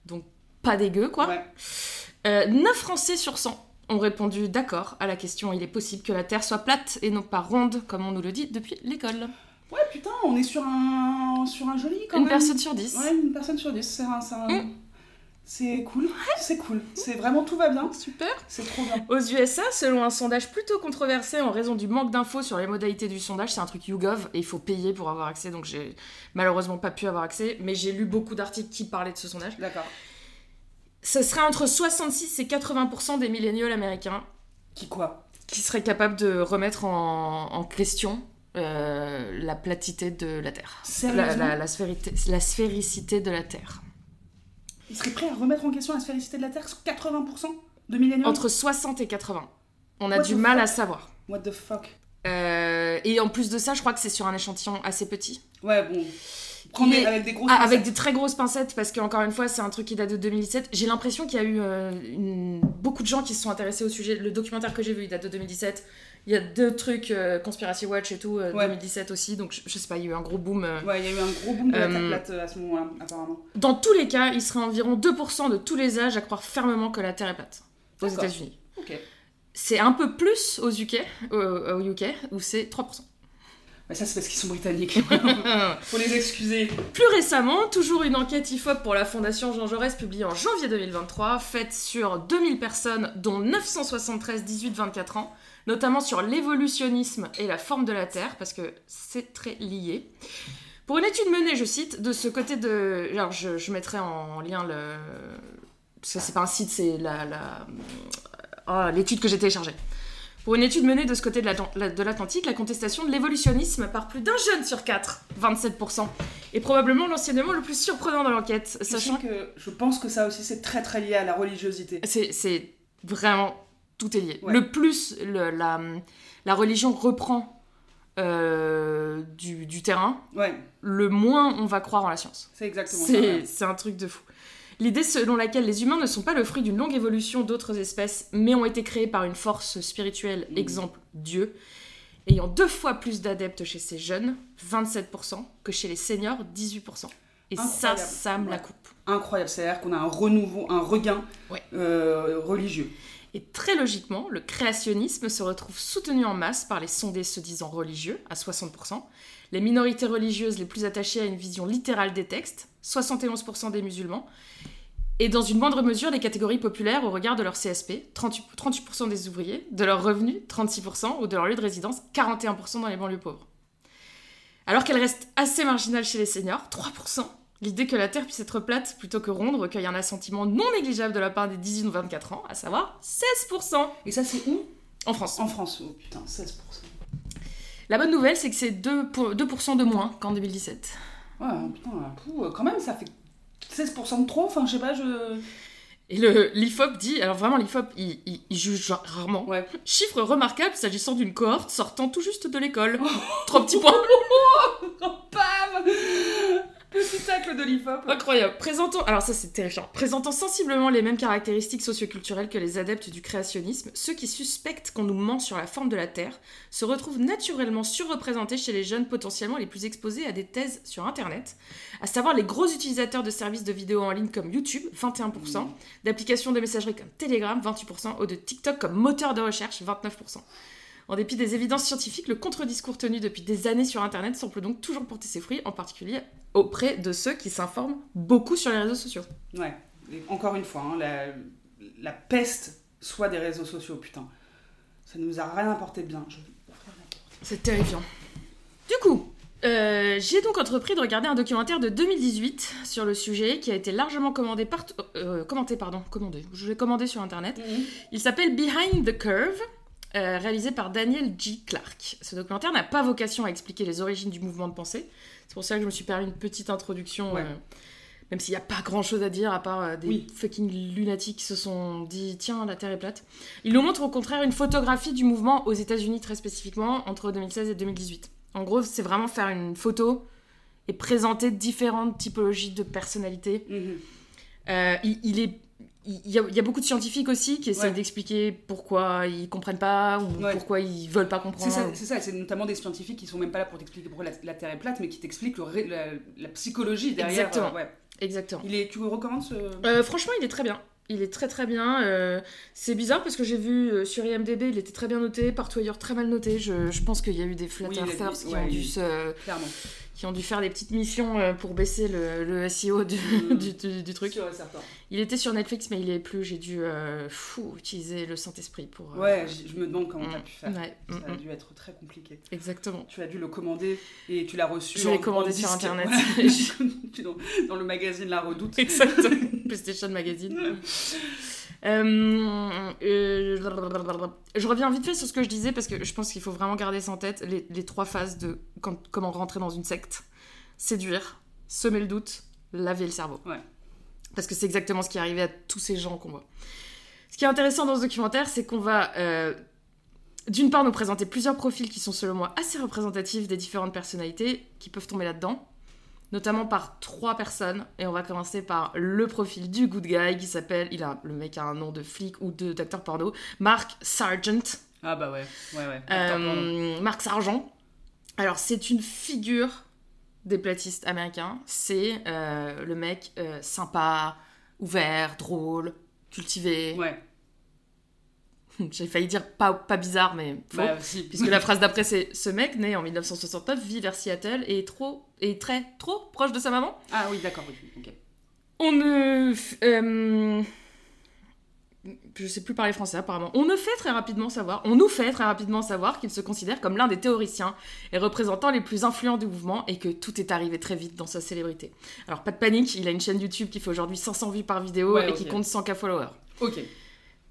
donc pas dégueu quoi, Ouais. euh, 9 Français sur 100 ont répondu d'accord à la question il est possible que la Terre soit plate et non pas ronde, comme on nous le dit depuis l'école. Ouais, putain, on est sur un, sur un joli quand Une même. personne sur 10. Ouais, une personne sur dix. C'est un- c'est un- Mm. C'est cool. C'est cool. C'est vraiment tout va bien. Super. C'est trop bien. Aux USA, selon un sondage plutôt controversé en raison du manque d'infos sur les modalités du sondage, c'est un truc YouGov et il faut payer pour avoir accès, donc j'ai malheureusement pas pu avoir accès, mais j'ai lu beaucoup d'articles qui parlaient de ce sondage. D'accord. Ce serait entre 66 et 80% des milléniaux américains Qui quoi qui seraient capables de remettre en, en question euh, la platité de la Terre. La, la- la sphérité- la sphéricité de la Terre. Ils seraient prêts à remettre en question la sphéricité de la Terre 80% de milléniaux? Entre 60 et 80. On a What du mal à savoir. What the fuck? Euh, et en plus de ça, je crois que c'est sur un échantillon assez petit. Ouais, bon. Prends est- avec des grosses avec des très grosses pincettes, parce qu'encore une fois, c'est un truc qui date de 2017. J'ai l'impression qu'il y a eu euh, une- beaucoup de gens qui se sont intéressés au sujet. Le documentaire que j'ai vu, il date de 2017. Il y a deux trucs, euh, Conspiracy Watch et tout, euh, Ouais. 2017 aussi. Donc je, je sais pas, il y a eu un gros boom. euh. Ouais, il y a eu un gros boom de la Terre plate euh, à ce moment-là, apparemment. Dans tous les cas, il serait environ 2% de tous les âges à croire fermement que la Terre est plate aux. États-Unis. Ok. C'est un peu plus aux UK, au, au UK où c'est 3%. Bah, ça, c'est parce qu'ils sont britanniques. Faut les excuser. Plus récemment, toujours une enquête IFOP pour la Fondation Jean Jaurès publiée en janvier 2023, faite sur 2000 personnes, dont 973 18-24 ans, notamment sur l'évolutionnisme et la forme de la Terre, parce que c'est très lié. Pour une étude menée, je cite, de ce côté de... Alors, je, je mettrai en lien le... Ça, c'est pas un site, c'est la... la... ah, l'étude que j'ai téléchargée. Pour une étude menée de ce côté de l'Atlan- la- de l'Atlantique, la contestation de l'évolutionnisme par plus d'un jeune sur quatre, 27%, est probablement l'enseignement le plus surprenant de l'enquête, Sachant que je pense que ça aussi, c'est très très lié à la religiosité. c'est, vraiment tout est lié. Ouais. Le plus le- la, la religion reprend euh, du, du terrain, Ouais, le moins on va croire en la science. c'est exactement ça. Ouais. c'est un truc de fou. L'idée selon laquelle les humains ne sont pas le fruit d'une longue évolution d'autres espèces, mais ont été créés par une force spirituelle, exemple Dieu, ayant deux fois plus d'adeptes chez ces jeunes, 27%, que chez les seniors, 18%. Et ça, Incroyable. ça me la coupe. Incroyable, c'est-à-dire qu'on a un renouveau, un regain Ouais. euh, religieux. Et très logiquement, le créationnisme se retrouve soutenu en masse par les sondés se disant religieux, à 60%, les minorités religieuses les plus attachées à une vision littérale des textes, 71% des musulmans, et dans une moindre mesure les catégories populaires au regard de leur CSP, 38%, 38% des ouvriers, de leurs revenus, 36%, ou de leur lieu de résidence, 41% dans les banlieues pauvres. Alors qu'elle reste assez marginale chez les seniors, 3%, L'idée que la Terre puisse être plate plutôt que ronde recueille un assentiment non négligeable de la part des 18 ou 24 ans, à savoir 16% Et ça, c'est où? En France. En France. Oh putain, 16%. La bonne nouvelle, c'est que c'est 2%, pour- 2% de moins qu'en 2017. Ouais, putain, pouh, euh, quand même, ça fait 16% de trop. Enfin, je sais pas, je. Et le l'IFOP dit, alors vraiment l'IFOP, il, il- il juge rarement. Ouais. Chiffre remarquable s'agissant d'une cohorte sortant tout juste de l'école. Trois petits points. Bam Petit tacle de l'IFOP. Incroyable. Présentant, alors ça c'est terrifiant. Présentant sensiblement les mêmes caractéristiques socioculturelles que les adeptes du créationnisme, ceux qui suspectent qu'on nous ment sur la forme de la Terre se retrouvent naturellement surreprésentés chez les jeunes potentiellement les plus exposés à des thèses sur Internet, à savoir les gros utilisateurs de services de vidéo en ligne comme YouTube, 21%, d'applications de messagerie comme Telegram, 28%, ou de TikTok comme moteur de recherche, 29%. En dépit des évidences scientifiques, le contre-discours tenu depuis des années sur Internet semble donc toujours porter ses fruits, en particulier auprès de ceux qui s'informent beaucoup sur les réseaux sociaux. Ouais. Et encore une fois, hein, la, la peste soit des réseaux sociaux, putain. Ça nous a rien apporté de bien. Je. C'est terrifiant. Du coup, euh, j'ai donc entrepris de regarder un documentaire de 2018 sur le sujet qui a été largement commandé par, euh, commenté, pardon, commandé. Je l'ai commandé sur internet. Il s'appelle Behind the Curve, euh, réalisé par Daniel G. Clark. Ce documentaire n'a pas vocation à expliquer les origines du mouvement de pensée. C'est pour ça que je me suis permis une petite introduction, Ouais. euh, même s'il n'y a pas grand chose à dire à part euh, des Oui. fucking lunatiques qui se sont dit tiens, la Terre est plate. Il nous montre au contraire une photographie du mouvement aux États-Unis très spécifiquement entre 2016 et 2018. En gros, c'est vraiment faire une photo et présenter différentes typologies de personnalités Mhm. il, il est, il y, a, il y a beaucoup de scientifiques aussi qui essayent Ouais. d'expliquer pourquoi ils comprennent pas ou Ouais. pourquoi ils veulent pas comprendre. c'est ça, c'est notamment des scientifiques qui sont même pas là pour t'expliquer pourquoi la, la Terre est plate, mais qui t'expliquent la, la psychologie derrière. Exactement. euh, ouais. Exactement. Il est, tu recommandes ce. Euh, franchement, il est très bien. Il est très très bien. euh, c'est bizarre parce que j'ai vu sur IMDb, il était très bien noté, partout ailleurs très mal noté. Je, je pense qu'il y a eu des flat Oui, earthers qui, ont dû il- se- Clairement. qui ont dû faire des petites missions pour baisser le, le SEO du, Mm. du, du- du truc. Sûr et certain. Il était sur Netflix, mais il est plus. J'ai dû euh, fou, utiliser le Saint-Esprit pour. euh, Ouais, je me demande comment mm, t'as pu faire. ouais, Ça mm, a mm, dû être très compliqué. exactement. Tu as dû le commander et tu l'as reçu. Je l'ai commandé sur. Internet. Dans, dans le magazine La Redoute. Exactement. PlayStation Magazine. Euh, euh, je reviens vite fait sur ce que je disais parce que je pense qu'il faut vraiment garder ça en tête les, les trois phases de quand- comment rentrer dans une secte séduire, semer le doute, laver le cerveau. Ouais. Parce que c'est exactement ce qui est arrivé à tous ces gens qu'on voit. Ce qui est intéressant dans ce documentaire, c'est qu'on va euh, d'une part nous présenter plusieurs profils qui sont selon moi assez représentatifs des différentes personnalités qui peuvent tomber là-dedans notamment par trois personnes. Et on va commencer par le profil du good guy qui s'appelle, il a, le mec a un nom de flic ou de d'acteur porno, Mark Sargent. Ah bah ouais, ouais, ouais. Euh, Mark Sargent. Alors c'est une figure des platistes américains. C'est euh, le mec euh, sympa, ouvert, drôle, cultivé. Ouais. J'ai failli dire pas, pas bizarre, mais faux. Bah, si. Puisque la phrase d'après, c'est Ce mec, né en 1969, vit vers Seattle et est trop, et très, trop proche de sa maman. Ah oui, d'accord, oui. On ne. euh, je sais plus parler français apparemment. On ne fait très rapidement savoir, on nous fait très rapidement savoir qu'il se considère comme l'un des théoriciens et représentants les plus influents du mouvement et que tout est arrivé très vite dans sa célébrité. Alors pas de panique, il a une chaîne YouTube qui fait aujourd'hui 500 vues par vidéo Ouais, et qui compte 100K followers. Ok.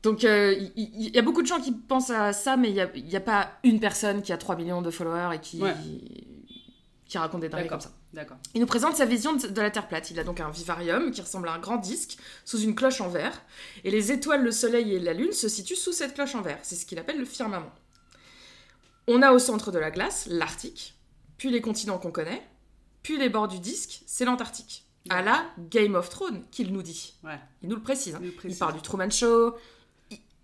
Donc euh, il y, a beaucoup de gens qui pensent à ça, mais il n'y a, il y a pas une personne qui a 3 millions de followers et qui, Ouais. qui raconte des dingueries comme ça. D'accord. Il nous présente sa vision de, la Terre plate. Il a donc un vivarium qui ressemble à un grand disque sous une cloche en verre. Et les étoiles, le soleil et la lune se situent sous cette cloche en verre. C'est ce qu'il appelle le firmament. On a au centre de la glace l'Arctique, puis les continents qu'on connaît, puis les bords du disque, c'est l'Antarctique. À la Game of Thrones, qu'il nous dit. Ouais. Il nous le précise. hein. Il parle du Truman Show.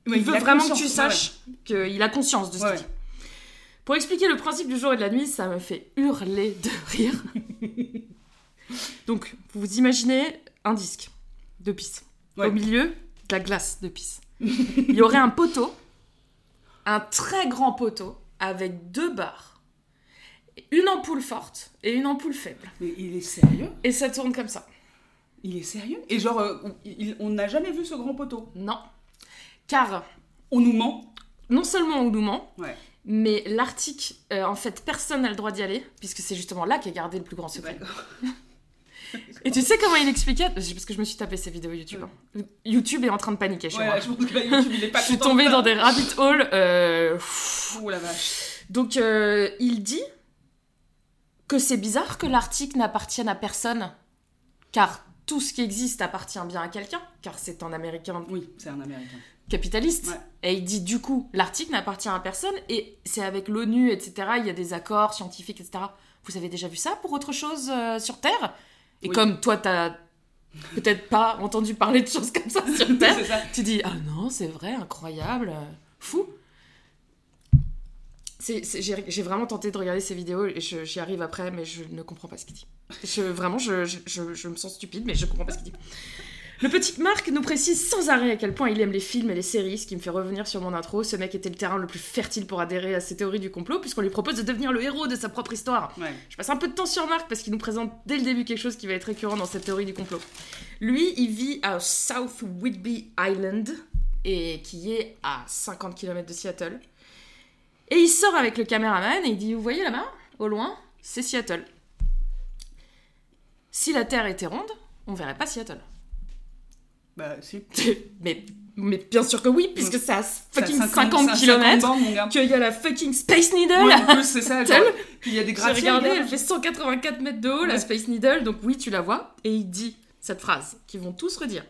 Il, veut vraiment que tu ouais, saches qu'il a conscience de ce qu'il dit. Pour expliquer le principe du jour et de la nuit, ça me fait hurler de rire. Donc, vous vous imaginez un disque de pisse. Ouais. Au milieu, de la glace de pisse. Il y aurait un poteau, un très grand poteau, avec deux barres, une ampoule forte et une ampoule faible. Mais il est sérieux? Et ça tourne comme ça. Il est sérieux? Et genre, euh, il- on n'a jamais vu ce grand poteau? Non. Car, On nous ment? non seulement on nous ment, Ouais. Mais l'Arctique, euh, en fait, personne n'a le droit d'y aller, puisque c'est justement là qu'est gardé le plus grand secret. Et tu sais comment il expliquait? Parce que je me suis tapé ces vidéos YouTube. hein. YouTube est en train de paniquer chez Ouais, moi. je pense que là, YouTube, il est pas Je suis tombée dans des rabbit holes. euh, la vache. Donc, euh, il dit que c'est bizarre que l'Arctique n'appartienne à personne, car tout ce qui existe appartient bien à quelqu'un, car c'est un Américain Oui, c'est un américain. Capitaliste. Ouais. Et il dit du coup, l'Arctique n'appartient à personne, et c'est avec l'ONU, etc. Il y a des accords scientifiques, etc. Vous avez déjà vu ça pour autre chose euh, sur Terre? Et Oui. comme toi, t'as peut-être pas entendu parler de choses comme ça sur Terre, ça. tu dis ah non, c'est vrai, incroyable, euh, fou. J'ai vraiment tenté de regarder ces vidéos et j'y arrive après, mais je ne comprends pas ce qu'il dit. Je, vraiment, je, je- je- je me sens stupide, mais je comprends pas ce qu'il dit. Le petit Marc nous précise sans arrêt à quel point il aime les films et les séries, ce qui me fait revenir sur mon intro. Ce mec était le terrain le plus fertile pour adhérer à ces théories du complot, puisqu'on lui propose de devenir le héros de sa propre histoire. Ouais. Je passe un peu de temps sur Marc parce qu'il nous présente dès le début quelque chose qui va être récurrent dans cette théorie du complot. Lui, il vit à South Whidbey Island, et qui est à 50 km de Seattle. Et il sort avec le caméraman et il dit Vous voyez là-bas, au loin, c'est Seattle. Si la Terre était ronde, on verrait pas Seattle. Bah, si. mais, mais bien sûr que oui, puisque c'est à fucking Ça a 50, ça a km, qu'il y a la fucking Space Needle. Ouais, en plus, c'est ça. genre. Il y a des J'ai gratte regardé, elle fait 184 mètres de haut, la. Space Needle, donc oui, tu la vois. Et il dit cette phrase, qu'ils vont tous redire.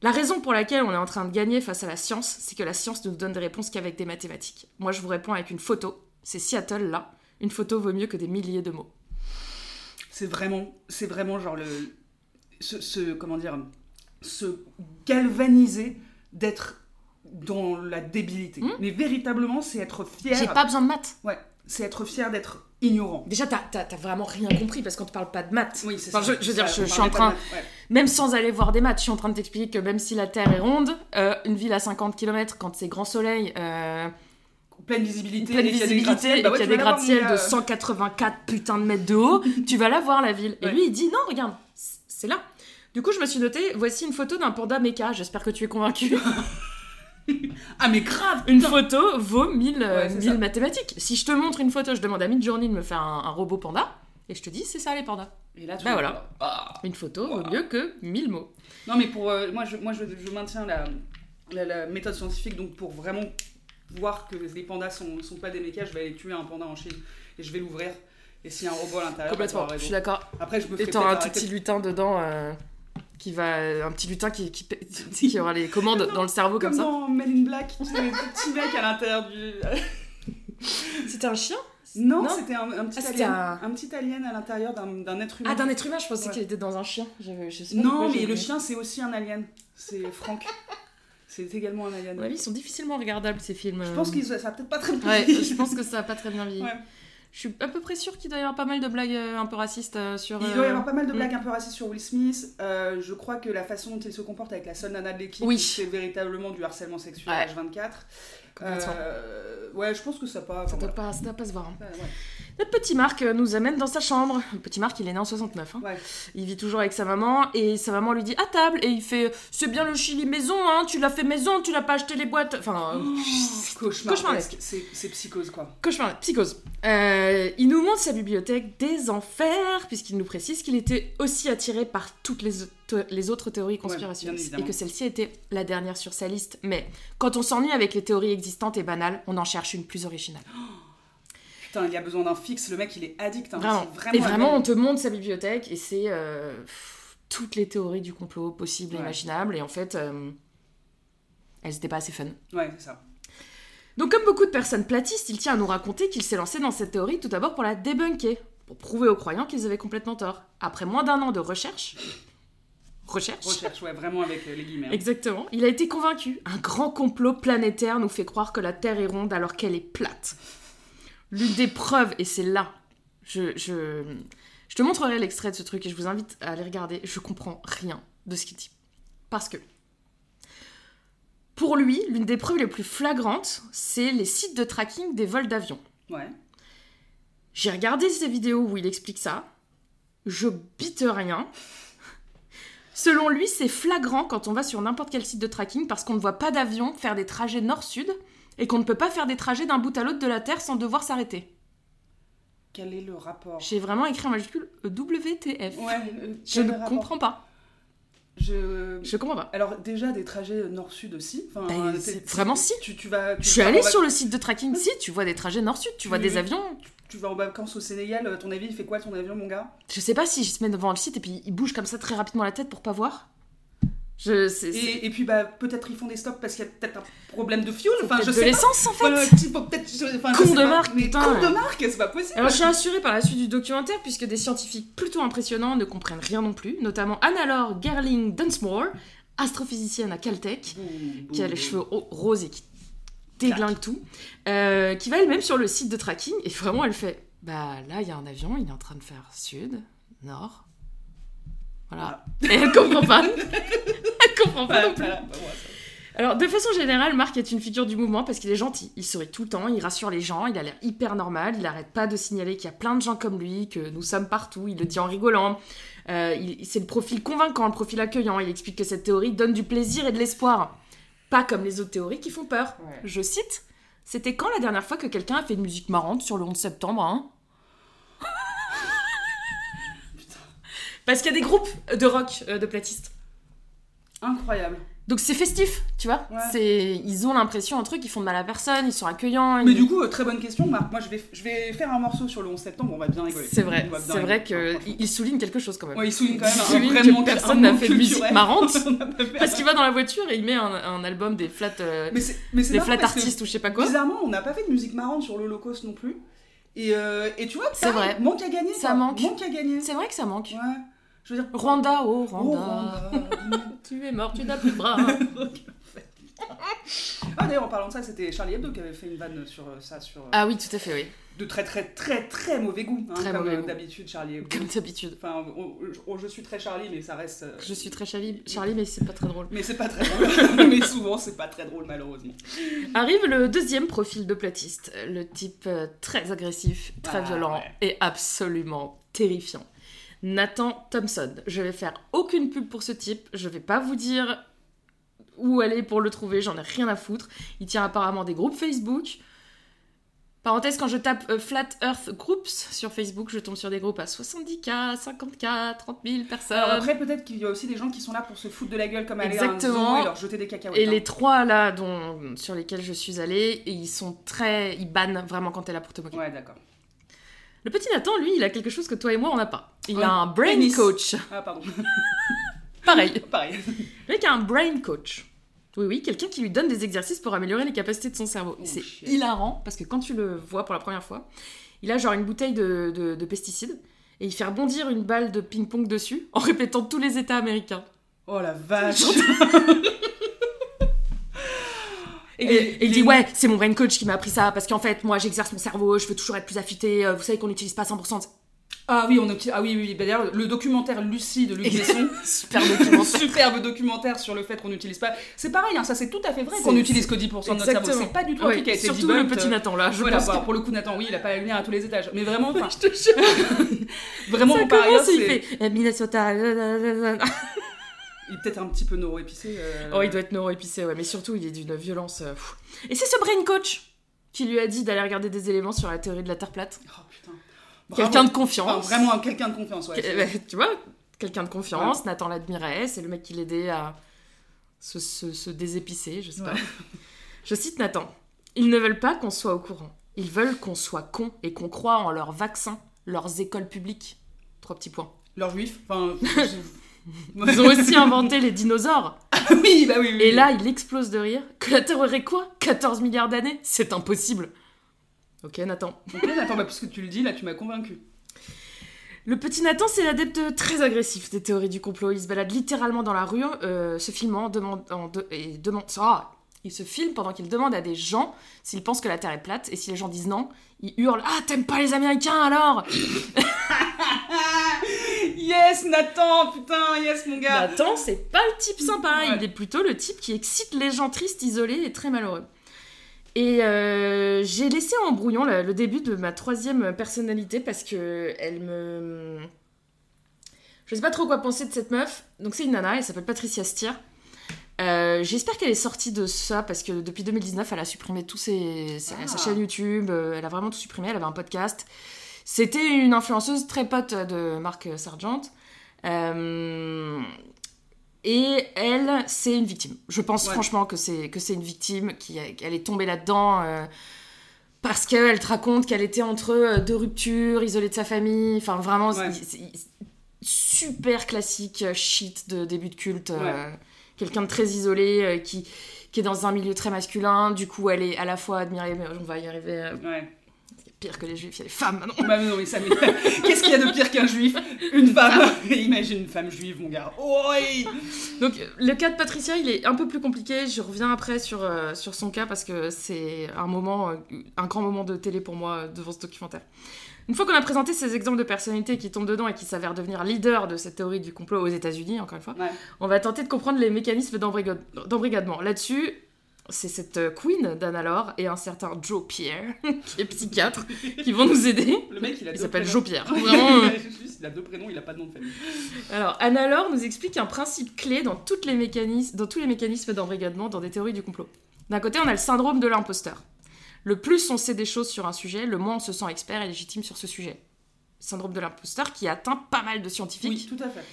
La raison pour laquelle on est en train de gagner face à la science, c'est que la science ne nous donne des réponses qu'avec des mathématiques. Moi, je vous réponds avec une photo. C'est Seattle, là. Une photo vaut mieux que des milliers de mots. C'est vraiment, c'est vraiment genre le, ce, ce- comment dire, se galvaniser d'être dans la débilité. Hmm. Mais véritablement, c'est être fier. J'ai pas besoin de maths. Ouais, c'est être fier d'être ignorant. Déjà, t'as vraiment rien compris parce qu'on te parle pas de maths. Oui, c'est Enfin, ça. je- je veux dire, je- suis en train- de maths, ouais. Même sans aller voir des maths, je suis en train de t'expliquer que même si la Terre est ronde, euh, une ville à 50 km, quand c'est grand soleil, euh, Pleine visibilité, pleine et qu'il y a des visibilité gratte-ciel, et bah ouais, qu'il y a des gratte-ciel mon de gars. 184 putains de mètres de haut, tu vas la voir la ville. Et Ouais. lui il dit non, regarde, c'est là. Du coup, je me suis noté, voici une photo d'un panda méca, j'espère que tu es convaincu. Ah, mais grave une photo vaut 1000, euh, Ouais, c'est 1000 ça. mathématiques. Si je te montre une photo, je demande à Midjourney de me faire un, un robot panda, et je te dis, c'est ça les pandas. Et là, tu Bah voilà. ah. Une photo vaut mieux que 1000 mots. Non, mais pour euh, moi, je, moi je, je maintiens la, la, la méthode scientifique. Donc, pour vraiment voir que les pandas sont, sont pas des mécas, je vais aller tuer un panda en Chine et je vais l'ouvrir. Et s'il y a un robot à l'intérieur, bah, Complètement, je suis d'accord. Après, je me Et ferai t'auras un tout petit lutin dedans euh, qui va. Un petit lutin qui, qui, qui aura les commandes dans le cerveau comme, Comme ça. dans Men in Black, tu sais, le petit mec à l'intérieur du. C'était un chien? Non, Non? c'était un, un petit Ah, alien. un- Un... petit alien à l'intérieur d'un d'un être humain. Ah, d'un être humain, je pensais Ouais. qu'il était dans un chien. Je, je sais pas pourquoi Non, mais le chien, c'est aussi un alien. C'est Franck. c'est également un alien. Avis, ils sont difficilement regardables ces films. Je pense que ça a peut-être pas très bien Ouais, vieilli. je pense que ça a pas très bien vieilli. Ouais. Je suis à peu près sûre qu'il doit y avoir pas mal de blagues euh, un peu racistes euh, sur. Il doit y euh, avoir pas mal de mm. blagues un peu racistes sur Will Smith. Euh, je crois que la façon dont il se comporte avec la seule nana de l'équipe, Oui. c'est véritablement du harcèlement sexuel Ouais. H24. Complètement. Euh, ouais, je pense que ça pas. Ça doit pas, ça doit pas se voir. hein. voilà. Ouais, ouais. Notre petit Marc euh, nous amène dans sa chambre. Le petit Marc, il est né en 69. hein. Ouais. Il vit toujours avec sa maman et sa maman lui dit à table et il fait c'est bien le chili maison, hein, tu l'as fait maison, tu l'as pas acheté les boîtes. Enfin, euh, Cauchemar. Cauchemardesque. C'est psychose quoi? cauchemar, psychose. Euh, il nous montre sa bibliothèque des enfers puisqu'il nous précise qu'il était aussi attiré par toutes les, les autres théories conspirationnistes et que celle-ci était la dernière sur sa liste. Mais quand on s'ennuie avec les théories existantes et banales, on en cherche une plus originale. Il y a besoin d'un fixe. Le mec, il est addict. hein. Vraiment. C'est et vraiment, on te montre sa bibliothèque et c'est euh, toutes les théories du complot possibles et Ouais. imaginables. Et en fait, euh, elles n'étaient pas assez fun. Ouais, c'est ça. Donc, comme beaucoup de personnes platistes, il tient à nous raconter qu'il s'est lancé dans cette théorie tout d'abord pour la débunker, pour prouver aux croyants qu'ils avaient complètement tort. Après moins d'un an de recherche, recherche, Recherche, ouais, vraiment avec euh, les guillemets. hein. exactement, il a été convaincu. Un grand complot planétaire nous fait croire que la Terre est ronde alors qu'elle est plate. L'une des preuves, et c'est là, je, je, je te montrerai l'extrait de ce truc et je vous invite à aller regarder, je comprends rien de ce qu'il dit. Parce que, pour lui, l'une des preuves les plus flagrantes, c'est les sites de tracking des vols d'avion. Ouais. J'ai regardé ces vidéos où il explique ça. Je bite rien. Selon lui, c'est flagrant quand on va sur n'importe quel site de tracking parce qu'on ne voit pas d'avion faire des trajets nord-sud et qu'on ne peut pas faire des trajets d'un bout à l'autre de la Terre sans devoir s'arrêter. Quel est le rapport J'ai vraiment écrit en majuscule WTF. Ouais. euh, Je ne comprends pas. Je. Je comprends pas. Alors déjà des trajets nord-sud aussi. Enfin, Bah, c'est- t'es- vraiment si. Tu, tu vas. tu Je suis allée sur le site de tracking. Si, tu vois des trajets nord-sud, tu vois des avions. Tu vas en vacances au Sénégal. euh, Ton avis, il fait quoi ton avion, mon gars? Je sais pas si je se mets devant le site et puis il bouge comme ça très rapidement la tête pour pas voir. Je et, et puis bah peut-être ils font des stops parce qu'il y a peut-être un problème de fuel. Enfin, je de l'essence en fait. Voilà, Enfin, Con de marque, Mais putain, con ouais. de marque, c'est pas possible. Alors je suis rassurée par la suite du documentaire puisque des scientifiques plutôt impressionnants ne comprennent rien non plus, notamment Anna-Laure Gerling Dunsmore, astrophysicienne à Caltech, qui a les cheveux ro- roses et qui déglingue tout, euh, qui va elle-même sur le site de tracking et vraiment elle fait bah là il y a un avion, il est en train de faire sud, nord. Voilà. Et elle comprend pas. elle comprend pas Voilà, non plus. voilà, bah, ça. Alors, de façon générale, Marc est une figure du mouvement parce qu'il est gentil. Il sourit tout le temps, il rassure les gens, il a l'air hyper normal, il arrête pas de signaler qu'il y a plein de gens comme lui, que nous sommes partout, il le dit en rigolant. Euh, c'est le profil convaincant, le profil accueillant. Il explique que cette théorie donne du plaisir et de l'espoir. Pas comme les autres théories qui font peur. Ouais. Je cite C'était quand la dernière fois que quelqu'un a fait une musique marrante sur le 11 septembre, hein? Parce qu'il y a des groupes de rock euh, de platistes. Incroyable. Donc c'est festif, tu vois. Ouais. C'est ils ont l'impression un truc, ils font de mal à personne, ils sont accueillants. Mais du coup, euh, très bonne question, Marc. Moi, je vais, je vais faire un morceau sur le 11 septembre, on va bien rigoler. c'est vrai, c'est vrai rigoler. que Enfin, franchement. il souligne quelque chose quand même. Ouais, il souligne quand même Il un souligne que personne n'a fait de musique marrante. Parce qu'il va dans la voiture et il met un, un album des flat, euh, Mais mais des flat artistes ou je sais pas quoi. Bizarrement, on n'a pas fait de musique marrante sur l'Holocauste non plus. Et, euh, et tu vois, C'est vrai. manque à gagner. Ça quoi. manque. Manque à gagner. C'est vrai que ça manque. Ouais. Je veux dire. Rwanda, oh Oh, Rwanda, tu es mort, tu n'as plus de bras. ah, d'ailleurs, en parlant de ça, c'était Charlie Hebdo qui avait fait une vanne sur euh, ça, sur euh, ah oui, tout à fait, oui. de très très très très mauvais goût. hein, Très comme mauvais euh, d'habitude, Charlie Hebdo. Comme d'habitude. Enfin, on- on- je suis très Charlie, mais ça reste. Je suis très Charlie, Charlie mais c'est pas très drôle. Mais c'est pas très drôle. mais souvent, c'est pas très drôle, malheureusement. Arrive le deuxième profil de platiste, le type très agressif, très Ah, violent ouais. et absolument terrifiant. Nathan Thompson. Je vais faire aucune pub pour ce type, je vais pas vous dire où aller pour le trouver, j'en ai rien à foutre. Il tient apparemment des groupes Facebook. Parenthèse, quand je tape euh, Flat Earth Groups sur Facebook, je tombe sur des groupes à 70K, 50K, 30 000 personnes. Alors après, peut-être qu'il y a aussi des gens qui sont là pour se foutre de la gueule comme aller à un Exactement. zoo et leur jeter des cacahuètes. Et hein. les trois là dont, sur lesquels je suis allée, ils sont très. Ils bannent vraiment quand t'es là pour te moquer. Ouais, d'accord. Le petit Nathan, lui, il a quelque chose que toi et moi on n'a pas. Il a un brain pénis. coach. Ah, pardon. Pareil. Pareil. Le mec a un brain coach. Oui, oui, quelqu'un qui lui donne des exercices pour améliorer les capacités de son cerveau. Oh, c'est shit. hilarant parce que quand tu le vois pour la première fois, il a genre une bouteille de, de- de pesticides et il fait rebondir une balle de ping-pong dessus en répétant tous les états américains. Oh la vache. Et, il dit ouais, c'est mon brain coach qui m'a appris ça parce qu'en fait moi j'exerce mon cerveau, je veux toujours être plus affûté. euh, Vous savez qu'on n'utilise pas 100%. de- Ah oui, on a... ah oui, oui, oui. Bah, D'ailleurs, le documentaire Lucie de Luc Besson, Super documentaire. superbe documentaire sur le fait qu'on n'utilise pas. C'est pareil, hein, ça c'est tout à fait vrai qu'on n'utilise que 10% de notre cerveau. C'est pas du tout Ouais, surtout le petit Nathan là, je Voilà, pense. bah, que- pour le coup, Nathan, oui, il a pas la lumière à tous les étages. Mais vraiment, Je te jure, vraiment, ça par ailleurs, c'est. fait euh, Minnesota. Il est peut-être un petit peu neuro-épicé. euh, Oh, il doit être neuro-épicé, ouais, mais surtout il est d'une violence. euh. Et c'est ce brain coach qui lui a dit d'aller regarder des éléments sur la théorie de la Terre plate. Oh putain. Quelqu'un de confiance. Enfin, vraiment un quelqu'un de confiance, ouais. Que- bah, tu vois, quelqu'un de confiance, Nathan l'admirait, c'est le mec qui l'aidait à se, se- se désépicer, je sais pas. Je cite Nathan. Ils ne veulent pas qu'on soit au courant. Ils veulent qu'on soit con et qu'on croit en leurs vaccins, leurs écoles publiques. Trois petits points. Leurs juifs, enfin. Ils ont aussi inventé les dinosaures. oui, bah oui, oui. Et là, il explose de rire. Que la Terre aurait quoi? 14 milliards d'années? C'est impossible. Ok, Nathan. Ok, attends, bah, puisque tu le dis, là, tu m'as convaincu. Le petit Nathan, c'est l'adepte très agressif des théories du complot. Il se balade littéralement dans la rue, euh, se filmant, demande, en de- et demande. Ah il se filme pendant qu'il demande à des gens s'ils pensent que la Terre est plate, et si les gens disent non, il hurle Ah, t'aimes pas les Américains alors? Yes, Nathan, putain, yes, mon gars. Nathan, c'est pas le type sympa, Ouais. il est plutôt le type qui excite les gens tristes, isolés et très malheureux. Et euh, j'ai laissé en brouillon le, le début de ma troisième personnalité parce que elle me. Je sais pas trop quoi penser de cette meuf. Donc c'est une nana, elle s'appelle Patricia Stier. Euh, J'espère qu'elle est sortie de ça parce que depuis 2019, elle a supprimé tous ses, sa, Ah. sa chaîne YouTube, euh, elle a vraiment tout supprimé, elle avait un podcast. C'était une influenceuse très pote de Marc Sargent. Euh, et elle, c'est une victime. Je pense Ouais. franchement que c'est que c'est une victime qui qu'elle est tombée là-dedans euh, parce qu'elle te raconte qu'elle était entre euh, deux ruptures, isolée de sa famille. Enfin, vraiment, Ouais. c'est- super classique shit de début de culte. euh, Quelqu'un de très isolé euh, qui qui est dans un milieu très masculin. Du coup, elle est à la fois admirée, mais on va y arriver. euh, Ouais. pire que les juifs, il y a les femmes maintenant. Bah non, mais ça Qu'est-ce qu'il y a de pire qu'un juif? Une femme. Imagine une femme juive, mon gars. Oui. Donc le cas de Patricia, il est un peu plus compliqué. Je reviens après sur, euh, sur son cas parce que c'est un moment, euh, un grand moment de télé pour moi euh, devant ce documentaire. Une fois qu'on a présenté ces exemples de personnalités qui tombent dedans et qui s'avèrent devenir leaders de cette théorie du complot aux États-Unis, encore une fois, Ouais. on va tenter de comprendre les mécanismes d'embrigade- d'embrigadement. Là-dessus, c'est cette euh, queen d'Anna Laure et un certain Joe Pierre, qui est psychiatre, qui vont nous aider. Le mec, il s'appelle prénoms. Joe Pierre. Vraiment, euh, il a deux prénoms, il a pas de nom de famille. Alors, Anna Laure nous explique un principe clé dans, toutes les mécanismes, dans tous les mécanismes d'embrigadement dans des théories du complot. D'un côté, on a le syndrome de l'imposteur. Le plus on sait des choses sur un sujet, le moins on se sent expert et légitime sur ce sujet. Syndrome de l'imposteur qui atteint pas mal de scientifiques. Oui, tout à fait.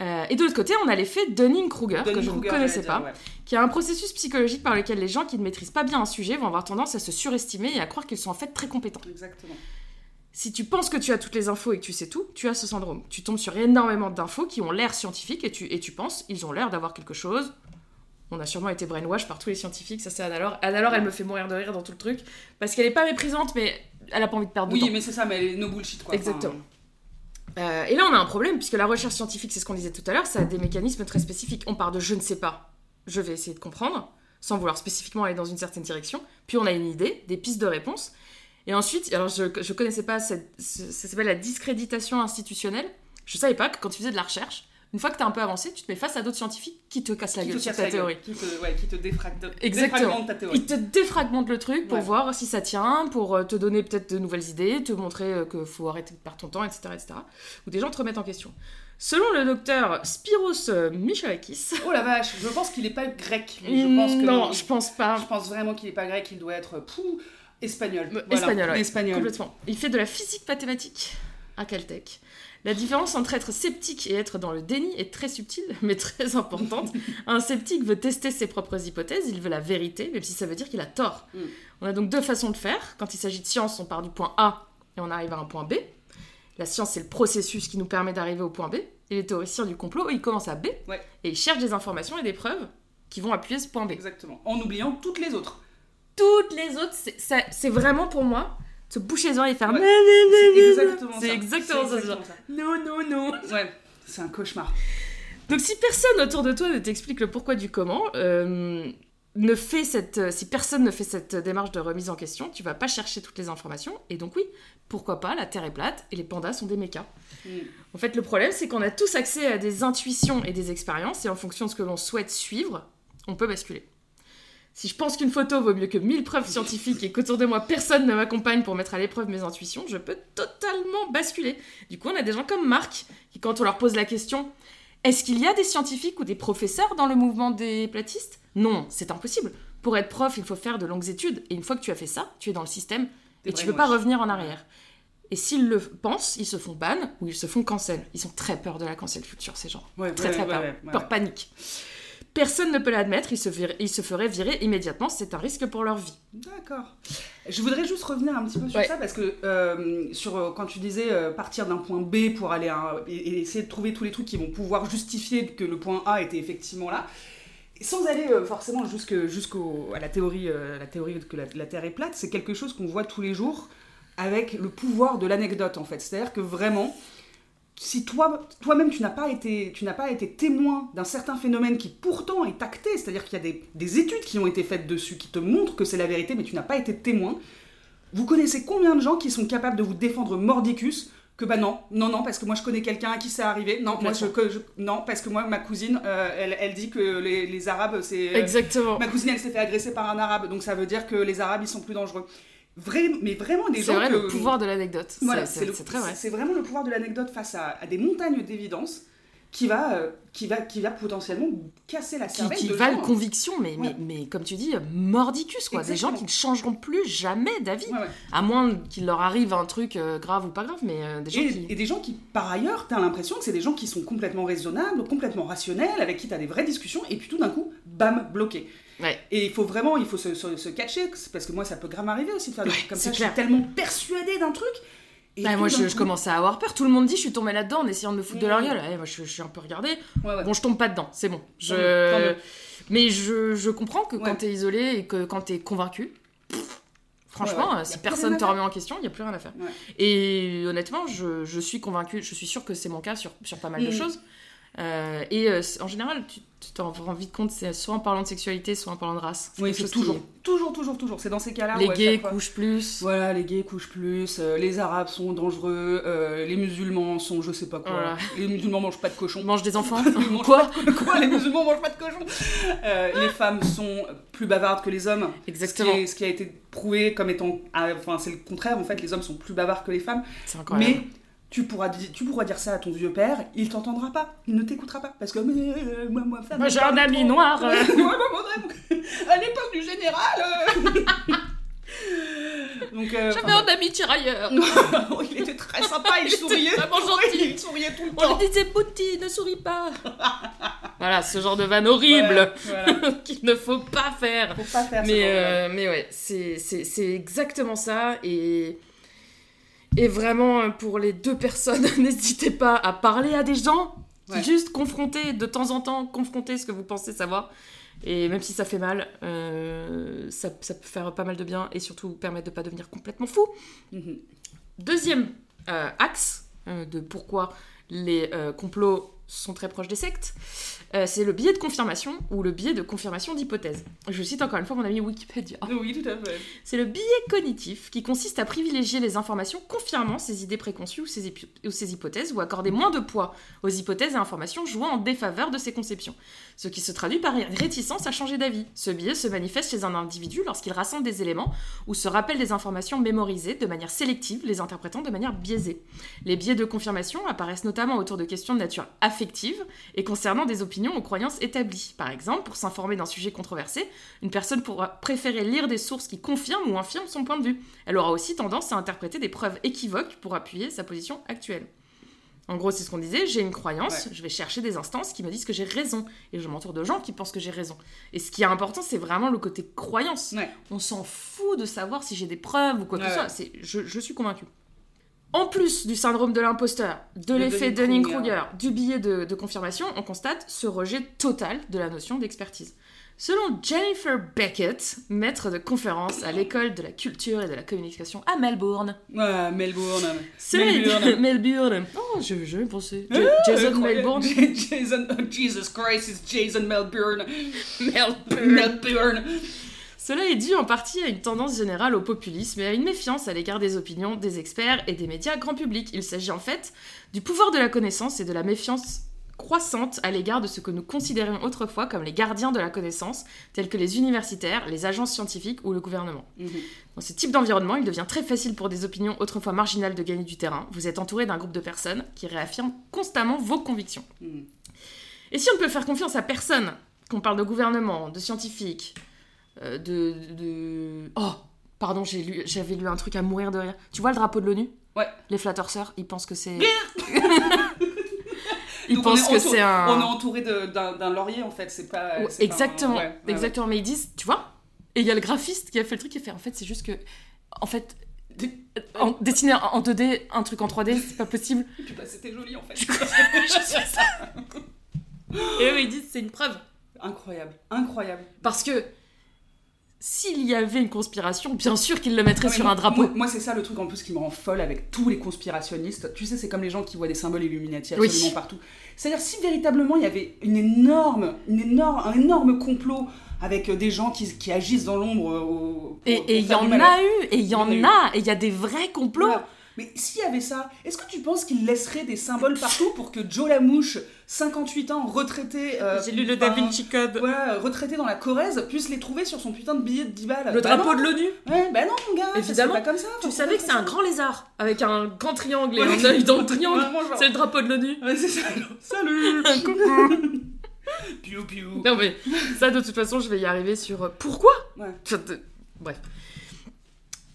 Euh, et de l'autre côté, on a l'effet Dunning-Kruger, que je ne connaissais pas, ouais. qui est un processus psychologique par lequel les gens qui ne maîtrisent pas bien un sujet vont avoir tendance à se surestimer et à croire qu'ils sont en fait très compétents. Exactement. Si tu penses que tu as toutes les infos et que tu sais tout, tu as ce syndrome. Tu tombes sur énormément d'infos qui ont l'air scientifiques et tu, et tu penses, ils ont l'air d'avoir quelque chose. On a sûrement été brainwash par tous les scientifiques, ça c'est Anna-Laure. Anna-Laure, elle me fait mourir de rire dans tout le truc, parce qu'elle est pas méprisante, mais elle a pas envie de perdre de Oui, temps. mais c'est ça, mais elle est no bullshit, quoi. Exactement. Euh, et là, on a un problème, puisque la recherche scientifique, c'est ce qu'on disait tout à l'heure, ça a des mécanismes très spécifiques. On part de je ne sais pas, je vais essayer de comprendre, sans vouloir spécifiquement aller dans une certaine direction. Puis on a une idée, des pistes de réponse. Et ensuite, alors je, je connaissais pas, cette, ce- ça s'appelle la discréditation institutionnelle. Je savais pas que quand tu faisais de la recherche, une fois que tu as un peu avancé, tu te mets face à d'autres scientifiques qui te cassent la Qui gueule sur ta théorie. Qui te, ouais, qui te défragmente, Exactement. défragmente ta théorie. Ils te défragmentent le truc pour Ouais. voir si ça tient, pour euh, te donner peut-être de nouvelles idées, te montrer euh, qu'il faut arrêter de perdre ton temps, etc., etc. Ou des gens te remettent en question. Selon le docteur Spiros euh, Michalakis, Oh la vache, je pense qu'il est pas grec. Je pense que non, je pense pas. Je pense vraiment qu'il est pas grec, il doit être pou, espagnol. Voilà, Espagnol, ouais. Espagnol. Complètement. Il fait de la physique mathématique à Caltech. La différence entre être sceptique et être dans le déni est très subtile, mais très importante. Un sceptique veut tester ses propres hypothèses, il veut la vérité, même si ça veut dire qu'il a tort. Mm. On a donc deux façons de faire. Quand il s'agit de science, on part du point A et on arrive à un point B. La science, c'est le processus qui nous permet d'arriver au point B. Et les théoriciens du complot, ils commencent à B Ouais. et ils cherchent des informations et des preuves qui vont appuyer ce point B. Exactement. En oubliant toutes les autres. Toutes les autres, c'est vraiment pour moi se boucher les oreilles et faire Ouais. C'est exactement ça. C'est exactement ça. Non, non, non. Ouais, c'est un cauchemar. Donc si personne autour de toi ne t'explique le pourquoi du comment, euh, ne fait cette, euh, si personne ne fait cette démarche de remise en question, tu vas pas chercher toutes les informations. Et donc oui, pourquoi pas, la Terre est plate et les pandas sont des mécas. Mm. En fait, le problème, c'est qu'on a tous accès à des intuitions et des expériences, et en fonction de ce que l'on souhaite suivre, on peut basculer. Si je pense qu'une photo vaut mieux que 1000 preuves scientifiques et qu'autour de moi personne ne m'accompagne pour mettre à l'épreuve mes intuitions, je peux totalement basculer. Du coup, on a des gens comme Marc qui, quand on leur pose la question est-ce qu'il y a des scientifiques ou des professeurs dans le mouvement des platistes? Non, c'est impossible. Pour être prof, il faut faire de longues études, et une fois que tu as fait ça, tu es dans le système et tu ne peux pas revenir en arrière. Et s'ils le pensent, ils se font ban ou ils se font cancel. Ils ont très peur de la cancel culture, ces gens. Ouais, très ouais, très ouais, peur. Peur panique. Personne ne peut l'admettre, ils se, vir- ils se feraient virer immédiatement, c'est un risque pour leur vie. D'accord. Je voudrais juste revenir un petit peu sur Ouais. ça parce que euh, sur, euh, quand tu disais euh, partir d'un point B pour aller à et, et essayer de trouver tous les trucs qui vont pouvoir justifier que le point A était effectivement là, sans aller euh, forcément jusque- jusqu'au à la théorie, la théorie que la, la Terre est plate, c'est quelque chose qu'on voit tous les jours avec le pouvoir de l'anecdote en fait. C'est-à-dire que vraiment, si toi, toi-même tu n'as pas été, tu n'as pas été témoin d'un certain phénomène qui pourtant est acté, c'est-à-dire qu'il y a des, des études qui ont été faites dessus qui te montrent que c'est la vérité, mais tu n'as pas été témoin. Vous connaissez combien de gens qui sont capables de vous défendre mordicus que bah non, non, non, parce que moi je connais quelqu'un à qui c'est arrivé. Non, moi je, que je- non, parce que moi ma cousine, euh, elle, elle dit que les, les Arabes c'est. euh, Exactement. Ma cousine elle s'est fait agresser par un Arabe, donc ça veut dire que les Arabes ils sont plus dangereux. Vrai, mais vraiment des C'est gens vrai, que- le pouvoir de l'anecdote. voilà, C'est- c'est c'est très vrai. C'est vraiment le pouvoir de l'anecdote face à, à des montagnes d'évidence qui va, euh, qui va, qui va potentiellement casser la Qui, cervelle qui de valent gens. conviction, mais, Ouais. mais, mais comme tu dis, mordicus, quoi. Des gens qui ne changeront plus jamais d'avis. Ouais, ouais. À moins qu'il leur arrive un truc euh, grave ou pas grave, mais euh, des gens Et, qui. et des gens qui, par ailleurs, t'as l'impression que c'est des gens qui sont complètement raisonnables, complètement rationnels, avec qui t'as des vraies discussions, et puis tout d'un coup, bam, bloqué. Ouais. Et il faut vraiment, il faut se, se, se catcher, parce que moi ça peut grave m'arriver aussi de faire des Ouais, trucs comme c'est ça. clair. Je suis tellement persuadée d'un truc. Et Bah, moi, je, commençais à avoir peur. Tout le monde dit, je suis tombée là-dedans en essayant de me foutre de leur Mm. gueule. Ouais, moi, je, je suis un peu regardée. Ouais. Bon, je tombe pas dedans, c'est bon. Je... Mais je, je comprends que quand t'es isolé et que quand t'es convaincu, franchement, Ouais, ouais. Y si personne te remet en question, il n'y a plus rien à faire. Ouais. Et honnêtement, je, je suis convaincue, je suis sûre que c'est mon cas sur, sur pas mal de Mm. choses. Euh, et euh, en général, tu t'en rends vite compte, c'est soit en parlant de sexualité, soit en parlant de race. Oui, c'est qui- toujours, toujours, toujours, toujours. C'est dans ces cas-là. Les gays couchent plus. Voilà, les gays couchent plus, euh, les arabes sont dangereux, les musulmans sont je sais pas quoi. Voilà. Les musulmans mangent pas de cochon. Mange des enfants. Mangent Quoi de- Quoi Les musulmans mangent pas de cochon Les femmes sont plus bavardes que les hommes. Exactement. Ce qui, est- ce qui a été prouvé comme étant. ah, Enfin, c'est le contraire, en fait, les hommes sont plus bavards que les femmes. C'est incroyable. Mais tu pourras, tu pourras dire ça à ton vieux père, il t'entendra pas, il ne t'écoutera pas. Parce que. euh, moi, moi, j'ai un ami noir, euh. Ouais, moi, vraiment, à l'époque du général. euh. Donc. euh, J'avais un ami tirailleur. enfin, il était très sympa, il Il souriait. vraiment gentil. Il souriait tout le On temps. lui disait Bouti, ne souris pas. voilà, ce genre de vanne horrible voilà. qu'il ne faut pas faire. Faut pas faire Mais, euh, mais ouais, c'est c'est- c'est exactement ça. Et, et vraiment, euh, pour les deux personnes, n'hésitez pas à parler à des gens. Ouais. Juste confronter, de temps en temps, confronter ce que vous pensez savoir. Et même si ça fait mal, euh, ça, ça peut faire pas mal de bien et surtout permettre de pas devenir complètement fou. Mhm. Deuxième euh, axe euh, de pourquoi les complots sont très proches des sectes, euh, c'est le biais de confirmation ou le biais de confirmation d'hypothèse. Je cite encore une fois mon ami Wikipédia. Oui, tout à fait. C'est le biais cognitif qui consiste à privilégier les informations confirmant ses idées préconçues ou ses, ou ses hypothèses ou accorder moins de poids aux hypothèses et informations jouant en défaveur de ses conceptions, ce qui se traduit par une réticence à changer d'avis. Ce biais se manifeste chez un individu lorsqu'il rassemble des éléments ou se rappelle des informations mémorisées de manière sélective, les interprétant de manière biaisée. Les biais de confirmation apparaissent notamment autour de questions de nature affective et concernant des opinions ou croyances établies. Par exemple, pour s'informer d'un sujet controversé, une personne pourra préférer lire des sources qui confirment ou infirment son point de vue. Elle aura aussi tendance à interpréter des preuves équivoques pour appuyer sa position actuelle. En gros, c'est ce qu'on disait, j'ai une croyance, Ouais. je vais chercher des instances qui me disent que j'ai raison, et je m'entoure de gens qui pensent que j'ai raison. Et ce qui est important, c'est vraiment le côté croyance. Ouais. On s'en fout de savoir si j'ai des preuves ou quoi que ce soit, ouais. je, je suis convaincue. En plus du syndrome de l'imposteur, de l'effet Dunning-Kruger. Du billet de, de confirmation, on constate ce rejet total de la notion d'expertise. Selon Jennifer Beckett, maître de conférence à l'école de la culture et de la communication à Melbourne. Ouais, Melbourne. Melbourne. Melbourne. Oh, je jamais pensé. Ah, Ja- Jason. Melbourne. Jason, oh, Jesus Christ, it's Jason Melbourne. Melbourne. Melbourne. Cela est dû en partie à une tendance générale au populisme et à une méfiance à l'égard des opinions, des experts et des médias grand public. Il s'agit en fait du pouvoir de la connaissance et de la méfiance croissante à l'égard de ce que nous considérions autrefois comme les gardiens de la connaissance, tels que les universitaires, les agences scientifiques ou le gouvernement. Mhm. Dans ce type d'environnement, il devient très facile pour des opinions autrefois marginales de gagner du terrain. Vous êtes entouré d'un groupe de personnes qui réaffirment constamment vos convictions. Mhm. Et si on ne peut faire confiance à personne, qu'on parle de gouvernement, de scientifiques, de, de... Oh, pardon, j'ai lu- j'avais lu un truc à mourir de rire. Tu vois le drapeau de l'ONU? Ouais. Les flatterseurs, ils pensent que c'est... ils Donc, pensent que c'est un... On est entouré de- d'un d'un laurier en fait, c'est pas. Ouais, c'est pas un- exactement, ouais, ouais, ouais. exactement. Mais ils disent, tu vois Et il y a le graphiste qui a fait le truc, qui a fait, en fait, c'est juste que... En fait, en- dessiner en 2D un truc en 3D, c'est pas possible. Et puis bah, c'était joli en fait. Je suis ça. Et eux, ils disent, c'est une preuve. incroyable, incroyable. Parce que s'il y avait une conspiration, bien sûr qu'ils le mettraient Ouais, sur moi- un drapeau. Moi, moi, c'est ça le truc en plus qui me rend folle avec tous les conspirationnistes. Tu sais, c'est comme les gens qui voient des symboles Illuminati Oui. absolument partout. C'est-à-dire, si véritablement il y avait une énorme, une énorme, un énorme complot avec euh, des gens qui, qui agissent dans l'ombre. euh, au- Et il y en a eu, et il y en Il y en a, et il y a des vrais complots. Voilà. Mais s'il y avait ça, est-ce que tu penses qu'ils laisseraient des symboles partout pour que Joe Lamouche, 58 ans, retraité. euh, enfin, Code. Voilà, retraité dans la Corrèze, puisse les trouver sur son putain de billet de 10 balles. Le Bah drapeau non. de l'ONU. Ouais, bah non, mon gars, Évidemment. pas comme ça. Tu savais que c'est un grand lézard avec un grand triangle et un œil dans le triangle. C'est le drapeau de l'ONU. Ouais, c'est ça. Salut Coucou. Piou piou. Non mais ça de toute façon je vais y arriver sur euh, pourquoi? Ouais. Bref.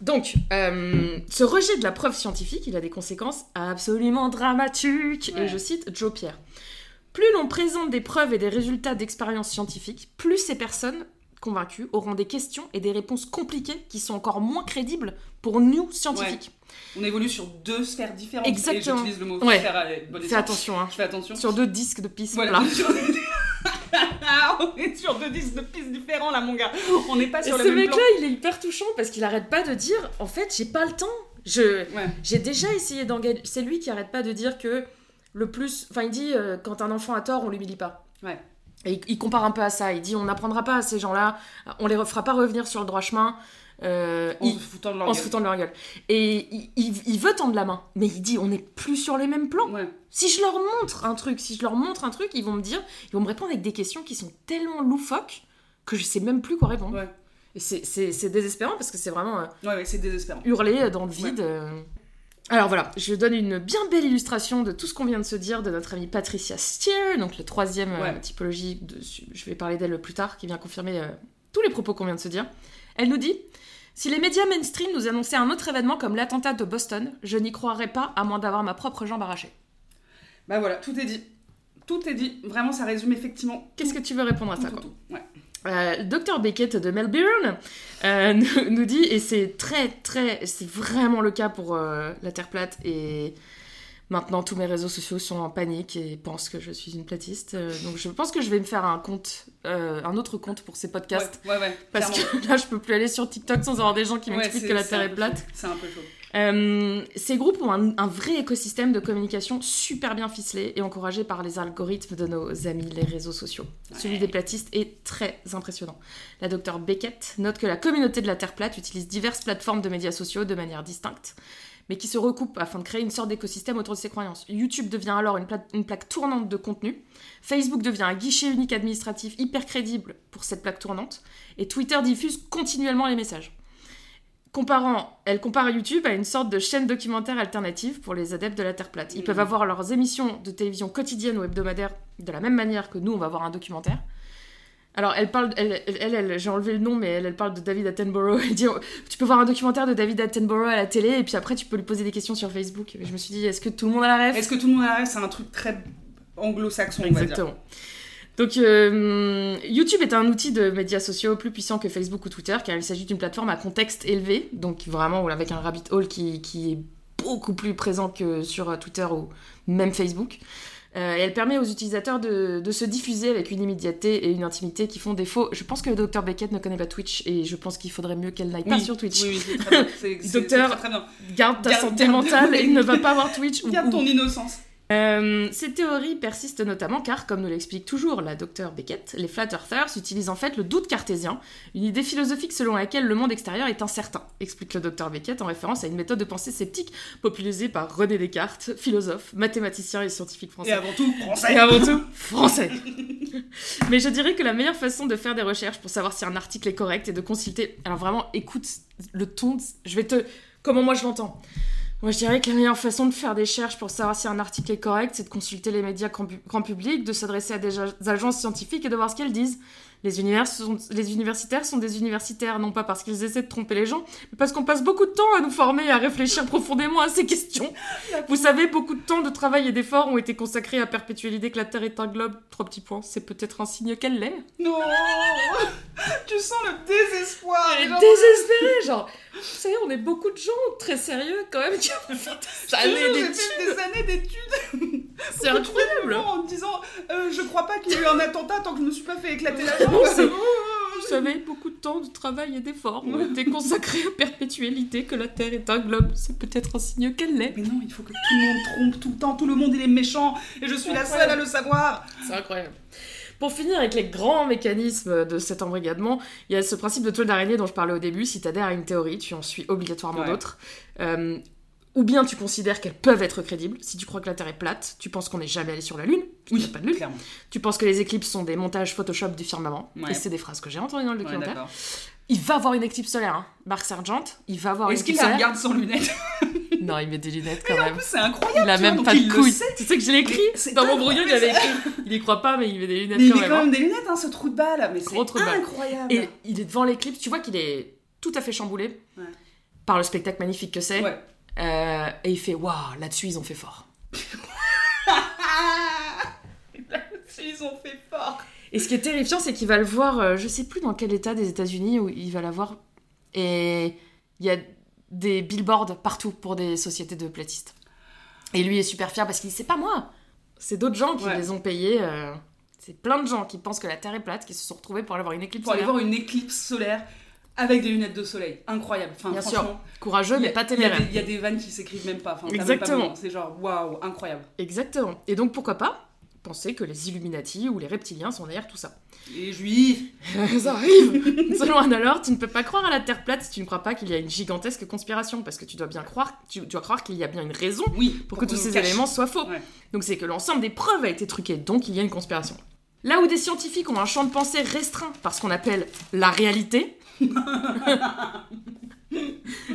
Donc, euh, ce rejet de la preuve scientifique, il a des conséquences absolument dramatiques. Ouais. Et je cite Joe Pierre. Plus l'on présente des preuves et des résultats d'expériences scientifiques, plus ces personnes convaincues auront des questions et des réponses compliquées qui sont encore moins crédibles pour nous scientifiques. On évolue sur deux sphères différentes. Exactement. Et j'utilise le mot Ouais. sphère avec bon Fais attention, hein. Je fais attention. Sur deux disques de pisse Voilà. on est sur deux disques de pistes différents là, mon gars. On n'est pas Et sur ce le même mec-là, il est hyper touchant parce qu'il arrête pas de dire en fait, j'ai pas le temps. Je. Ouais. j'ai déjà essayé d'engager. C'est lui qui arrête pas de dire que le plus. Enfin, il dit euh, quand un enfant a tort, on l'humilie pas. Ouais. Et il, il compare un peu à ça. Il dit on n'apprendra pas à ces gens-là, on les fera pas revenir sur le droit chemin. Euh, En il- se foutant de leur en se gueule. foutant de leur gueule. Et il, il- il veut tendre la main, mais il dit on n'est plus sur les mêmes plans. Ouais. Si je leur montre un truc, si je leur montre un truc, ils vont me dire, ils vont me répondre avec des questions qui sont tellement loufoques que je sais même plus quoi répondre. Ouais. C'est- désespérant parce que c'est vraiment euh, Ouais, ouais, c'est désespérant. hurler dans le vide. euh. Alors voilà, je donne une bien belle illustration de tout ce qu'on vient de se dire de notre amie Patricia Steer, donc le troisième euh, typologie, de, je vais parler d'elle plus tard, qui vient confirmer euh, tous les propos qu'on vient de se dire. Elle nous dit Si les médias mainstream nous annonçaient un autre événement comme l'attentat de Boston, je n'y croirais pas à moins d'avoir ma propre jambe arrachée. Bah voilà, tout est dit. Tout est dit. Vraiment, ça résume effectivement. Qu'est-ce que tu veux répondre à tout, ça tout, quoi tout. Ouais. Euh, Dr Beckett de Melbourne euh, nous, nous dit, et c'est très très, c'est vraiment le cas pour euh, la Terre plate, et maintenant tous mes réseaux sociaux sont en panique et pensent que je suis une platiste, euh, donc je pense que je vais me faire un compte, euh, un autre compte pour ces podcasts, Ouais, ouais, ouais. parce que là je peux plus aller sur TikTok sans avoir des gens qui m'expliquent que la Terre est plate. C'est un peu chaud. Euh, ces groupes ont un, un vrai écosystème de communication super bien ficelé et encouragé par les algorithmes de nos amis, les réseaux sociaux. Celui des platistes est très impressionnant. La docteure Beckett note que la communauté de la Terre plate utilise diverses plateformes de médias sociaux de manière distincte, mais qui se recoupent afin de créer une sorte d'écosystème autour de ses croyances. YouTube devient alors une, pla- une plaque tournante de contenu, Facebook devient un guichet unique administratif hyper crédible pour cette plaque tournante, et Twitter diffuse continuellement les messages. Comparant, elle compare YouTube à une sorte de chaîne documentaire alternative pour les adeptes de la Terre plate. Ils peuvent avoir leurs émissions de télévision quotidiennes ou hebdomadaires de la même manière que nous, on va voir un documentaire. Alors, elle parle, elle, elle, elle- elle- j'ai enlevé le nom, mais elle, elle parle de David Attenborough. Elle dit, oh, tu peux voir un documentaire de David Attenborough à la télé, et puis après, tu peux lui poser des questions sur Facebook. Et je me suis dit, est-ce que tout le monde a la ref? Est-ce que tout le monde a C'est un truc très anglo-saxon, on va dire. Exactement. Donc, euh, YouTube est un outil de médias sociaux plus puissant que Facebook ou Twitter, car il s'agit d'une plateforme à contexte élevé, donc vraiment avec un rabbit hole qui, qui est beaucoup plus présent que sur euh, Twitter ou même Facebook. Euh, et elle permet aux utilisateurs de, de se diffuser avec une immédiateté et une intimité qui font défaut. Je pense que le docteur Beckett ne connaît pas Twitch et je pense qu'il faudrait mieux qu'elle n'aille pas sur Twitch. Oui, oui, très bien. Docteur, c'est très, très bien. Garde ta Garde- santé garde- mentale et ne va pas voir Twitch. Garde ou- ton innocence. Euh, ces théories persistent notamment car, comme nous l'explique toujours la docteure Beckett, les flat earthers utilisent en fait le doute cartésien, une idée philosophique selon laquelle le monde extérieur est incertain, explique le docteur Beckett en référence à une méthode de pensée sceptique popularisée par René Descartes, philosophe, mathématicien et scientifique Et français. avant tout, français. Et avant tout, français. Mais je dirais que la meilleure façon de faire des recherches pour savoir si un article est correct est de consulter. Alors vraiment, écoute le ton. de- Je vais te. Comment moi je l'entends Moi je dirais que la meilleure façon de faire des recherches pour savoir si un article est correct, c'est de consulter les médias grand, pu- grand public, de s'adresser à des agences scientifiques et de voir ce qu'elles disent. Les, univers sont- les universitaires sont des universitaires, non pas parce qu'ils essaient de tromper les gens, mais parce qu'on passe beaucoup de temps à nous former et à réfléchir profondément à ces questions. Vous savez, beaucoup de temps de travail et d'efforts ont été consacrés à perpétuer l'idée que la Terre est un globe. Trois petits points, c'est peut-être un signe qu'elle l'est. Non Tu sens le désespoir. Désespérée, genre. Vous savez, on est beaucoup de gens très sérieux quand même qui ont fait des années d'études. des années d'études C'est incroyable. en me disant euh, je crois pas qu'il y ait eu un attentat tant que je me suis pas fait éclater la jambe. Vous savez, beaucoup de temps de travail et d'efforts ont été consacrés à perpétuer l'idée que la Terre est un globe. C'est peut-être un signe qu'elle l'est. Mais non, il faut que tout le monde trompe tout le temps, tout le monde il est méchant et je suis la seule à le savoir. C'est incroyable. Pour finir avec les grands mécanismes de cet embrigadement, il y a ce principe de toile d'araignée dont je parlais au début. Si tu adhères à une théorie, tu en suis obligatoirement Ouais. d'autres. Euh, ou bien tu considères qu'elles peuvent être crédibles. Si tu crois que la Terre est plate, tu penses qu'on n'est jamais allé sur la Lune. A pas de Lune. clairement. Tu penses que les éclipses sont des montages Photoshop du firmament. Ouais. Et c'est des phrases que j'ai entendues dans le documentaire. il va avoir une éclipse solaire, hein. Mark Sargent. Il va avoir une Est-ce qu'il éclipse la solaire. regarde sans lunettes? Non, il met des lunettes quand même. c'est incroyable. Il a vois, même donc pas il de le couilles. Tu sais que je l'ai écrit Dans mon brouillon, il avait écrit. Il y croit pas, mais il met des lunettes Mais il quand met même. quand hein. même des lunettes, hein, ce trou de balle. Mais c'est incroyable. Et il est devant l'éclipse, tu vois qu'il est tout à fait chamboulé Ouais. par le spectacle magnifique que c'est. Ouais. Euh, et il fait Waouh, là-dessus ils ont fait fort. Ah Ils ont fait fort. Et ce qui est terrifiant, c'est qu'il va le voir, euh, je sais plus dans quel état des États-Unis où il va la voir. Et il y a des billboards partout pour des sociétés de platistes. Et lui est super fier parce qu'il dit C'est pas moi, c'est d'autres gens qui Ouais. les ont payés. euh, c'est plein de gens qui pensent que la Terre est plate, qui se sont retrouvés pour aller voir une éclipse Pour aller solaire. voir une éclipse solaire avec des lunettes de soleil. Incroyable. Enfin, Bien sûr. franchement, Courageux, il y mais pas téméraire. Il y, a des vannes qui s'écrivent même pas. Enfin, Exactement. C'est genre, waouh, incroyable. Exactement. Et donc pourquoi pas penser que les Illuminati ou les reptiliens sont derrière tout ça. Les juifs. ça arrive Selon Annalore, tu ne peux pas croire à la Terre plate si tu ne crois pas qu'il y a une gigantesque conspiration, parce que tu dois bien croire, tu dois croire qu'il y a bien une raison Oui. pour que tous ces cache. éléments soient faux. Ouais. Donc c'est que l'ensemble des preuves a été truqué, donc il y a une conspiration. Là où des scientifiques ont un champ de pensée restreint par ce qu'on appelle la réalité,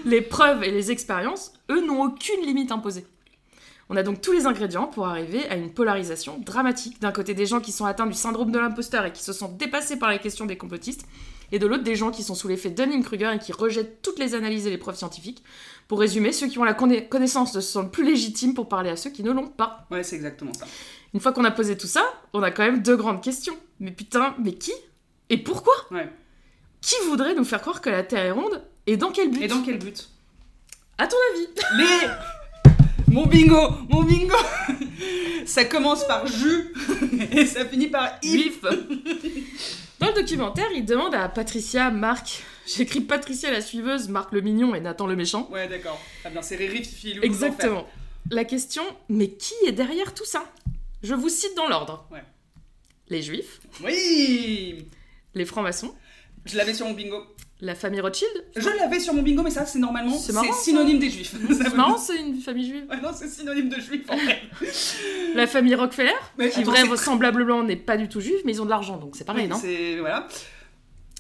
les preuves et les expériences, eux, n'ont aucune limite imposée. On a donc tous les ingrédients pour arriver à une polarisation dramatique. D'un côté, des gens qui sont atteints du syndrome de l'imposteur et qui se sont dépassés par les questions des complotistes, et de l'autre, des gens qui sont sous l'effet Dunning-Kruger et qui rejettent toutes les analyses et les preuves scientifiques. Pour résumer, ceux qui ont la conna- connaissance se sentent plus légitimes pour parler à ceux qui ne l'ont pas. Ouais, c'est exactement ça. Une fois qu'on a posé tout ça, on a quand même deux grandes questions. Mais putain, mais qui? Et pourquoi? Ouais. Qui voudrait nous faire croire que la Terre est ronde Et dans quel but? Et dans quel but? À ton avis Les. Mon bingo Mon bingo Ça commence par jus et ça finit par if. Dans le documentaire, il demande à Patricia, Marc, j'écris Patricia la suiveuse, Marc le mignon et Nathan le méchant. Ouais, d'accord. Ah bien, c'est Riri, Fifi. Exactement. La question, mais qui est derrière tout ça? Je vous cite dans l'ordre. Ouais. Les juifs. Oui les francs-maçons, Je l'avais sur mon bingo. La famille Rothschild. Je l'avais sur mon bingo, mais ça, c'est normalement. C'est synonyme des juifs. C'est marrant, c'est une famille juive. Ouais, non, c'est synonyme de juif en fait. La famille Rockefeller, Mais qui attends, vraisemblablement n'est pas du tout juive, mais ils ont de l'argent, donc c'est pareil, Oui, non? C'est. Voilà.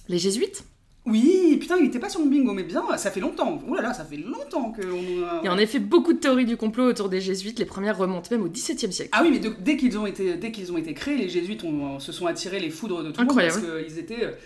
Les jésuites? Oui, putain, il était pas sur mon bingo, mais bien, ça fait longtemps. Oh là là, ça fait longtemps que. On... Il y a en effet beaucoup de théories du complot autour des jésuites, les premières remontent même au XVIIe siècle. Ah oui, mais de- dès qu'ils ont été, dès qu'ils ont été créés, les jésuites ont- se sont attirés les foudres de tout le monde parce qu'ils étaient.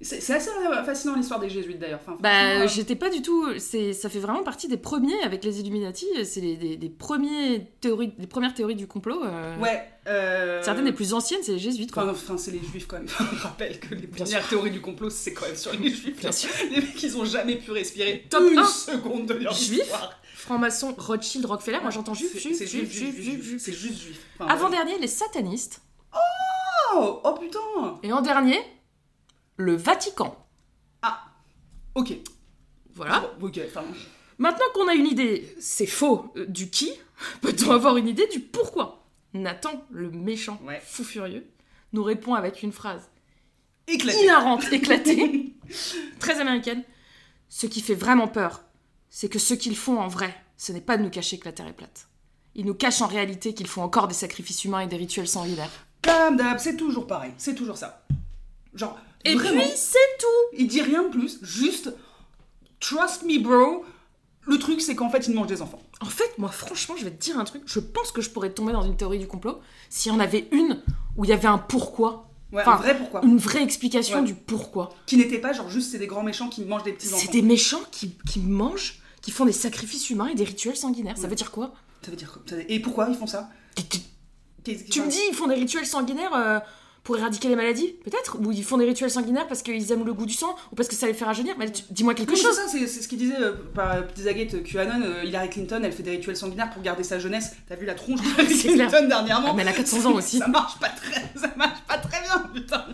C'est assez fascinant l'histoire des jésuites d'ailleurs. Enfin, Bah, euh, j'étais pas du tout. Ça fait vraiment partie des premiers avec les Illuminati. C'est les, des, des premiers théories, des premières théories du complot. euh. Ouais, Euh, Certaines des plus anciennes, c'est les jésuites, quoi. Enfin, enfin, c'est les juifs quand même. On rappelle que les premières théories du complot, c'est quand même sur les juifs. Bien sûr. Les mecs, ils ont jamais pu respirer Top une un. seconde de leur Juif, histoire. Franc-maçon, Rothschild, Rockefeller, moi j'entends juif, juif, c'est juif, juif, juif, juif. C'est juste juif. Enfin, Avant-dernier, les satanistes. Oh, oh putain Et en dernier, le Vatican. Ok. Voilà. Bon, ok. Maintenant qu'on a une idée, c'est faux, euh, du qui, peut-on avoir une idée du pourquoi Nathan, le méchant, Ouais. fou furieux, nous répond avec une phrase Éclaté. hilarante, éclatée, très américaine. Ce qui fait vraiment peur, c'est que ce qu'ils font en vrai, ce n'est pas de nous cacher que la Terre est plate. Ils nous cachent en réalité qu'ils font encore des sacrifices humains et des rituels sanguinaires. Comme d'hab, c'est toujours pareil. C'est toujours ça. Genre. Et vraiment, puis, c'est tout il dit rien de plus. Juste. Trust me, bro. Le truc, c'est qu'en fait, il mange des enfants. En fait, moi, franchement, je vais te dire un truc. Je pense que je pourrais tomber dans une théorie du complot s'il y en avait une où il y avait un pourquoi. Ouais, Enfin, un vrai pourquoi. Une vraie explication Ouais. du pourquoi. Qui n'était pas genre juste c'est des grands méchants qui mangent des petits enfants. C'est des méchants qui, qui mangent, qui font des sacrifices humains et des rituels sanguinaires. Ça veut dire quoi Ça veut dire quoi? Et pourquoi ils font ça? Tu me dis, ils font des rituels sanguinaires euh, pour éradiquer les maladies, peut-être Ou ils font des rituels sanguinaires parce qu'ils aiment le goût du sang Ou parce que ça les fait rajeunir dis-moi quelque Oui, chose ça, c'est c'est ce qu'il disait euh, par Pizzagate, QAnon, euh, Hillary Clinton, elle fait des rituels sanguinaires pour garder sa jeunesse. T'as vu la tronche C'est clair. Clinton dernièrement Ah, mais elle a 400 ans aussi. ça marche pas très, ça marche pas très bien, putain.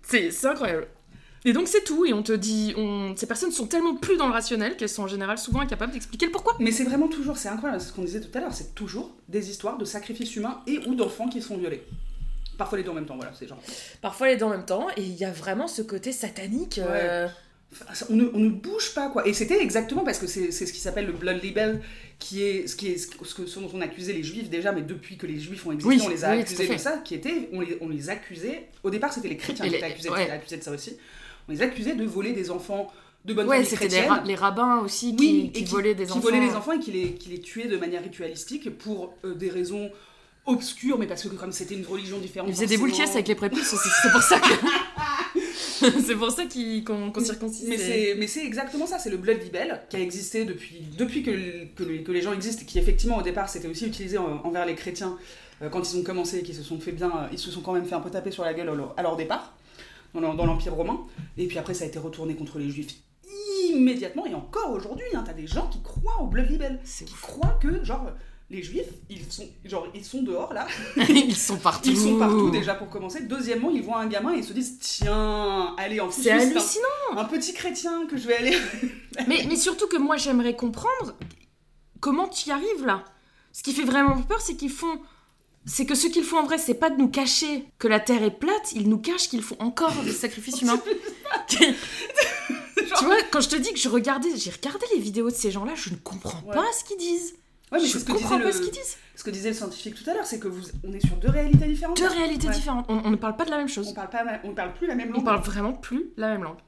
C'est incroyable. Et donc c'est tout, et on te dit, on... ces personnes sont tellement plus dans le rationnel qu'elles sont en général souvent incapables d'expliquer le pourquoi. Mais c'est vraiment toujours, c'est incroyable, c'est ce qu'on disait tout à l'heure, c'est toujours des histoires de sacrifices humains et ou d'enfants qui sont violés. Parfois les deux en même temps, voilà, c'est genre. Parfois les deux en même temps, et il y a vraiment ce côté satanique. euh, On ne, on ne bouge pas quoi. Et c'était exactement parce que c'est ce qui s'appelle le blood libel, qui est ce qui est ce, que- ce dont on accusait les juifs déjà, mais depuis que les juifs ont existé, Oui, on les a oui, accusés de ça, qui était, on les, on les accusait. Au départ, c'était les chrétiens Et qui étaient accusés, ouais. accusés de ça aussi. On les accusait de voler des enfants de bonne Ouais, c'était ra- les rabbins aussi qui, Oui, qui volaient des qui enfants. volaient les enfants et qui les, qui les tuaient de manière ritualistique pour euh, des raisons obscures, mais parce que comme c'était une religion différente. Ils faisaient des boules avec les prépuces aussi, c'est pour ça que. c'est pour ça qu'on qu'on circoncise. Mais c'est, exactement ça, c'est le blood libel qui a existé depuis, depuis que, que, les, que les gens existent, qui effectivement au départ c'était aussi utilisé en- envers les chrétiens euh, quand ils ont commencé et qu'ils se sont fait bien, ils se sont quand même fait un peu taper sur la gueule à leur, départ, dans, l'em- dans l'Empire romain, et puis après ça a été retourné contre les juifs immédiatement, et encore aujourd'hui, hein, t'as des gens qui croient au blood libel, qui ouf. croient que genre les juifs, ils sont, genre, ils sont dehors là, Ils sont partout. ils sont partout déjà pour commencer, deuxièmement ils voient un gamin et ils se disent tiens, allez en C'est un- hallucinant. un petit chrétien que je vais aller Mais, mais surtout que moi j'aimerais comprendre comment tu y arrives là. Ce qui fait vraiment peur, c'est qu'ils font. C'est que ce qu'ils font en vrai, c'est pas de nous cacher que la Terre est plate, ils nous cachent qu'ils font encore des sacrifices humains. tu vois, quand je te dis que je regardais, j'ai regardé les vidéos de ces gens-là, je ne comprends Ouais. pas ce qu'ils disent. Ouais, mais je ce comprends disait pas le- ce qu'ils disent. Ce que disait le scientifique tout à l'heure, c'est que vous, on est sur deux réalités différentes. Deux réalités Ouais. différentes. On, on ne parle pas de la même On chose. parle pas, on parle plus la même langue. On parle vraiment plus la même langue.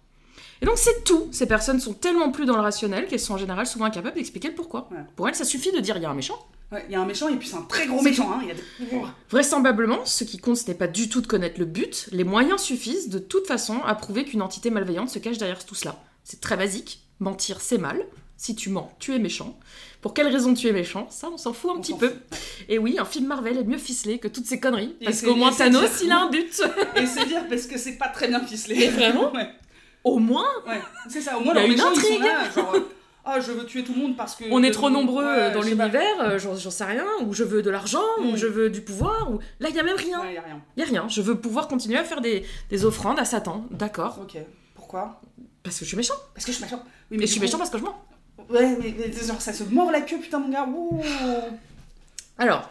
Et donc c'est tout. Ces personnes sont tellement plus dans le rationnel qu'elles sont en général souvent incapables d'expliquer le pourquoi. Ouais. Pour elles, ça suffit de dire il y a un méchant. Ouais, Il y a un méchant et puis c'est un très gros méchant. Hein. Y a des-. Vraisemblablement, ce qui compte, ce n'est pas du tout de connaître le but. Les moyens suffisent de toute façon à prouver qu'une entité malveillante se cache derrière tout cela. C'est très basique. Mentir, c'est mal. Si tu mens, tu es méchant. Pour quelle raison tu es méchant? Ça, on s'en fout un On petit peu. fout. Et oui, un film Marvel est mieux ficelé que toutes ces conneries. Et Parce qu'au moins Thanos, il a un but. Et c'est dire parce que c'est pas très bien ficelé. Et vraiment Ouais, Au moins, ouais. c'est ça. Au moins, Il y a leurs une méchants, ils sont intrigue. là. Genre, ah, je veux tuer tout le monde parce que. on est trop nombreux Ouais, dans l'univers, euh, j'en sais rien, ou je veux de l'argent, ou Mm. je veux du pouvoir, ou... Là, il y a même rien. Ouais, y a rien. Il y a rien. Je veux pouvoir continuer à faire des, des offrandes à Satan. D'accord. Ok. Pourquoi? Parce que je suis méchant. Parce que je suis méchant. Oui, Et je suis coup- méchant parce que je mens. Ouais, mais, mais genre, ça se mord la queue, putain, mon gars. Ouh. Alors,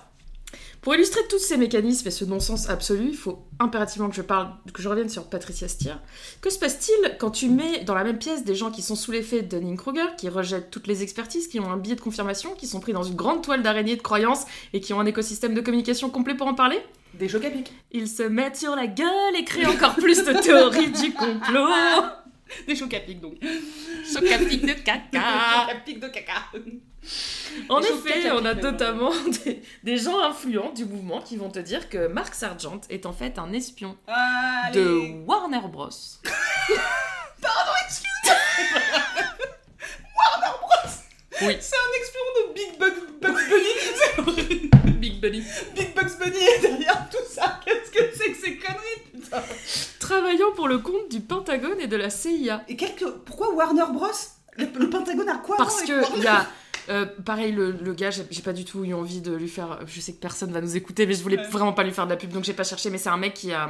pour illustrer tous ces mécanismes et ce non-sens absolu, il faut impérativement que je parle, que je revienne sur Patricia Steer. Que se passe-t-il quand tu mets dans la même pièce des gens qui sont sous l'effet de Dunning-Kruger, qui rejettent toutes les expertises, qui ont un biais de confirmation, qui sont pris dans une grande toile d'araignée de croyances et qui ont un écosystème de communication complet pour en parler? Des chocs à pic. Ils se mettent sur la gueule et créent encore plus de théories du complot. Des chocs à pic, donc. Choc à pic de caca. De caca. En effet, on a notamment des, des gens influents du mouvement qui vont te dire que Mark Sargent est en fait un espion Allez. de Warner Bros. Oui. C'est un espion de Big Bugs, Bugs Bunny. Big Bunny. Big Bugs Bunny est derrière tout ça Qu'est-ce que c'est que ces conneries, putain Travaillant pour le compte du Pentagone et de la CIA. Et quelque... pourquoi Warner Bros? Le, le Pentagone a quoi Parce que il y a. euh, pareil, le, le gars, j'ai j'ai pas du tout eu envie de lui faire. Je sais que personne va nous écouter, mais je voulais Ouais. vraiment pas lui faire de la pub, donc j'ai pas cherché. Mais c'est un mec qui a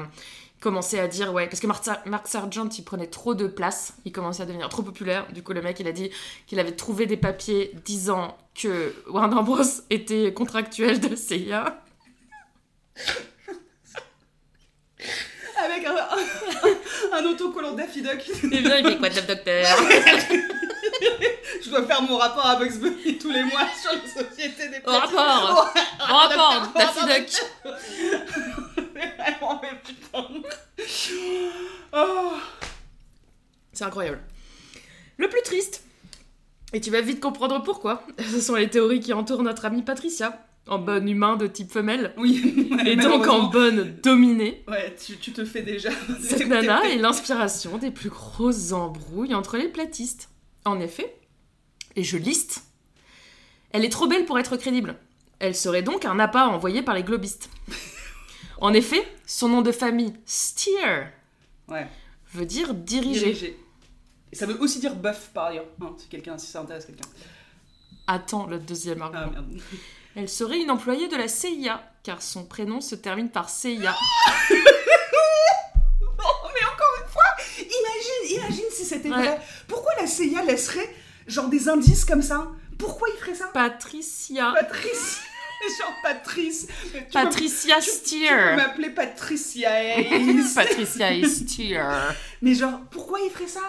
commencé à dire, ouais, parce que Mark, Sar- Mark Sargent, il prenait trop de place, il commençait à devenir trop populaire. Du coup, le mec, il a dit qu'il avait trouvé des papiers disant que Warner Bros était contractuel de la CIA. Avec un, un, un autocollant Daffy Duck. Et bien, il fait quoi, Top Docteur Je dois faire mon rapport à Bugs Bunny tous les mois sur la société des Au rapport Au rapport Daffy Duck mais vraiment, mais putain. Oh. C'est incroyable. Le plus triste, et tu vas vite comprendre pourquoi, ce sont les théories qui entourent notre amie Patricia, en bon humain de type femelle, Oui, et donc en bonne dominée. Ouais, tu, tu te fais déjà. Cette nana est l'inspiration des plus grosses embrouilles entre les platistes. En effet, et je liste, elle est trop belle pour être crédible. Elle serait donc un appât envoyé par les globistes. En effet, son nom de famille, Steer, Ouais, veut dire diriger. dirigé. Et ça veut aussi dire bœuf par ailleurs, hein, si, quelqu'un, si ça intéresse quelqu'un. Attends le deuxième Ah argument. merde. Elle serait une employée de la CIA, car son prénom se termine par CIA. Oh, mais encore une fois, imagine, imagine si c'était Ouais. vrai. Pourquoi la CIA laisserait genre des indices comme ça? Pourquoi il ferait ça? Patricia. Patrice Genre Patrice Tu Patricia tu- Tu Steer. m'appeler Patricia Patricia Steer. Mais genre, pourquoi ils feraient ça?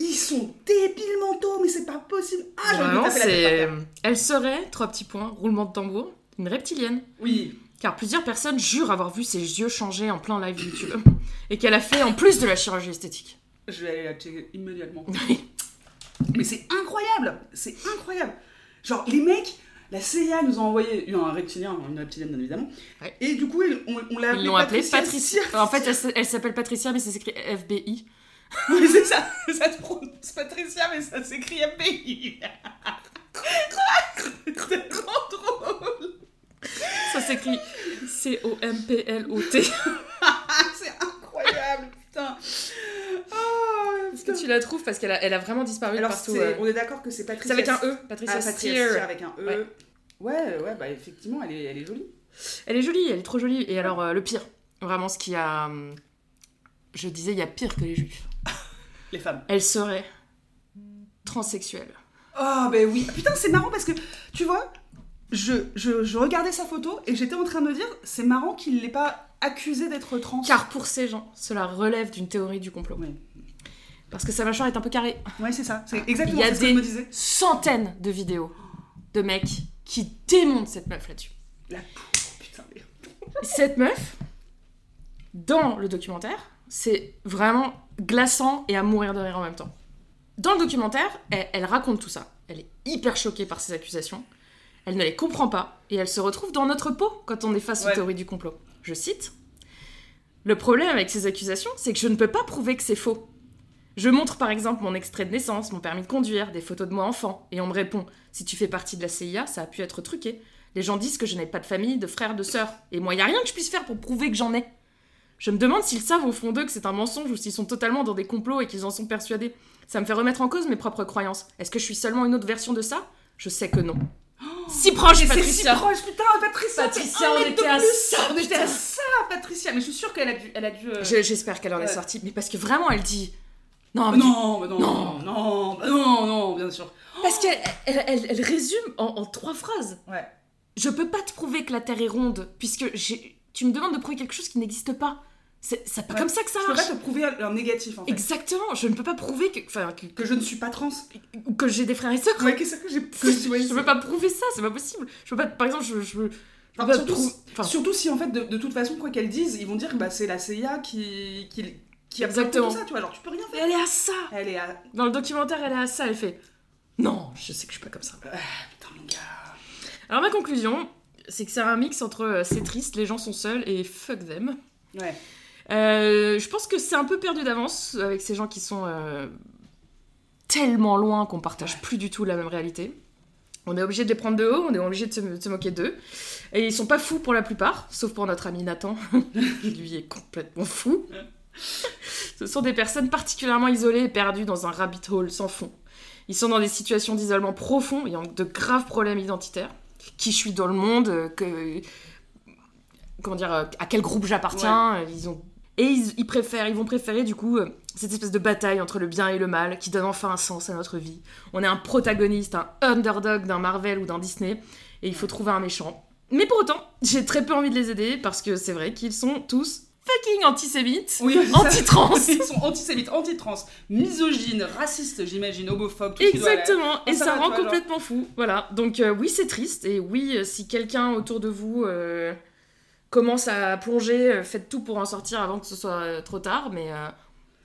Ils sont débiles mentaux, mais c'est pas possible. Ah, Vraiment, c'est. Elle serait, trois petits points, roulement de tambour, une reptilienne. Oui. Car plusieurs personnes jurent avoir vu ses yeux changer en plein live YouTube. Et qu'elle a fait en plus de la chirurgie esthétique. Je vais aller la checker immédiatement. Mais c'est incroyable C'est incroyable Genre, les mecs, la CIA nous a envoyé un reptilien, une reptilienne bien évidemment, Ouais. et du coup, on, on l'a appelée Patricia. En fait, elle, s'appelle Patricia, mais ça s'écrit FBI. Oui, c'est ça, ça se prononce Patricia, mais ça s'écrit MPI. c'est trop drôle Ça s'écrit C-O-M-P-L-O-T. Ah, c'est incroyable, putain Oh, Est-ce que tu la trouves Parce qu'elle a, elle a vraiment disparu Alors, partout. euh. on est d'accord que c'est Patricia. C'est avec un E, Ah, Patricia Patricia Steer. Avec un E. Ouais. Ouais, ouais, bah effectivement, elle est, elle est jolie. Elle est jolie, elle est trop jolie. Et alors, euh, le pire, vraiment ce qui a. hum, Je disais, il y a pire que les juifs. Les femmes. Elle serait transsexuelle. Oh, ben oui. Putain, c'est marrant parce que, tu vois, je, je, je regardais sa photo et j'étais en train de me dire, c'est marrant qu'il l'ait pas accusée d'être trans. Car pour ces gens, cela relève d'une théorie du complot. Parce que sa mâchoire est un peu carrée. ouais c'est ça. C'est exactement Il y a ce que des- je me disais. Centaines de vidéos de mecs qui démontent cette meuf là-dessus. La putain. Cette meuf, dans le documentaire, c'est vraiment glaçant et à mourir de rire en même temps. Dans le documentaire, elle, elle raconte tout ça. Elle est hyper choquée par ces accusations. Elle ne les comprend pas et elle se retrouve dans notre peau quand on est face Ouais. aux théories du complot. Je cite Le problème avec ces accusations, c'est que je ne peux pas prouver que c'est faux. Je montre par exemple mon extrait de naissance, mon permis de conduire, des photos de moi enfant, et on me répond Si tu fais partie de la CIA, ça a pu être truqué. Les gens disent que je n'ai pas de famille, de frères, de sœurs, et moi, il n'y a rien que je puisse faire pour prouver que j'en ai. Je me demande s'ils savent au fond d'eux que c'est un mensonge ou s'ils sont totalement dans des complots et qu'ils en sont persuadés. Ça me fait remettre en cause mes propres croyances. Est-ce que je suis seulement une autre version de ça? Je sais que non. si proche, c'est si Patricia proche, putain, Patricia. Patricia, on était à ça, On était à ça, Patricia. Mais je suis sûre qu'elle a dû. Elle a dû euh, Je- J'espère qu'elle en est Ouais. sortie, mais parce que vraiment, elle dit. Non, Ah, mais Non, non, Non. non, non, bah non, non, bien sûr. Parce qu'elle elle, elle- elle résume en, en trois phrases. Ouais. Je peux pas te prouver que la Terre est ronde, puisque tu me demandes de prouver quelque chose qui n'existe pas. C'est pas Ouais. comme ça que ça Je peux marche. pas te prouver un négatif en fait. Exactement, je ne peux pas prouver que, enfin, que, Que je ne suis pas trans. ou que j'ai des frères et sœurs. Ouais, qu'est-ce que j'ai. que je, ouais, je peux pas prouver ça, c'est pas possible. Je peux pas, par exemple, je, je, Enfin, surtout, prou- enfin, surtout si en fait de, de toute façon quoi qu'elles disent ils vont dire que bah, c'est la CIA qui qui, qui a fait Exactement. ça tu vois genre tu peux rien faire elle est à ça. elle est à Dans le documentaire, elle est à ça. Elle fait non, je sais que je suis pas comme ça. putain mon gars Alors ma conclusion, c'est que c'est un mix entre euh, c'est triste, les gens sont seuls et fuck them. ouais Euh, je pense que c'est un peu perdu d'avance avec ces gens qui sont euh, tellement loin qu'on partage plus du tout la même réalité. On est obligé de les prendre de haut, on est obligé de se, de se moquer d'eux. Et ils sont pas fous pour la plupart, sauf pour notre ami Nathan. Lui est complètement fou. Ce sont des personnes particulièrement isolées et perdues dans un rabbit hole sans fond. Ils sont dans des situations d'isolement profond ont de graves problèmes identitaires. Qui je suis dans le monde euh, que... Comment dire À quel groupe j'appartiens Ils ont... Et ils, ils préfèrent, ils vont préférer du coup euh, cette espèce de bataille entre le bien et le mal qui donne enfin un sens à notre vie. On est un protagoniste, un underdog d'un Marvel ou d'un Disney et il faut trouver un méchant. Mais pour autant, j'ai très peu envie de les aider parce que c'est vrai qu'ils sont tous fucking antisémites, Oui, anti-trans. Ils sont antisémites, anti-trans, misogynes, racistes, j'imagine, homophobes, tout. Exactement, et Ah, ça ça rend toi, genre. complètement fou. Voilà, donc euh, oui, c'est triste, et oui, euh, si quelqu'un autour de vous euh, commence à plonger, euh, faites tout pour en sortir avant que ce soit euh, trop tard, mais euh,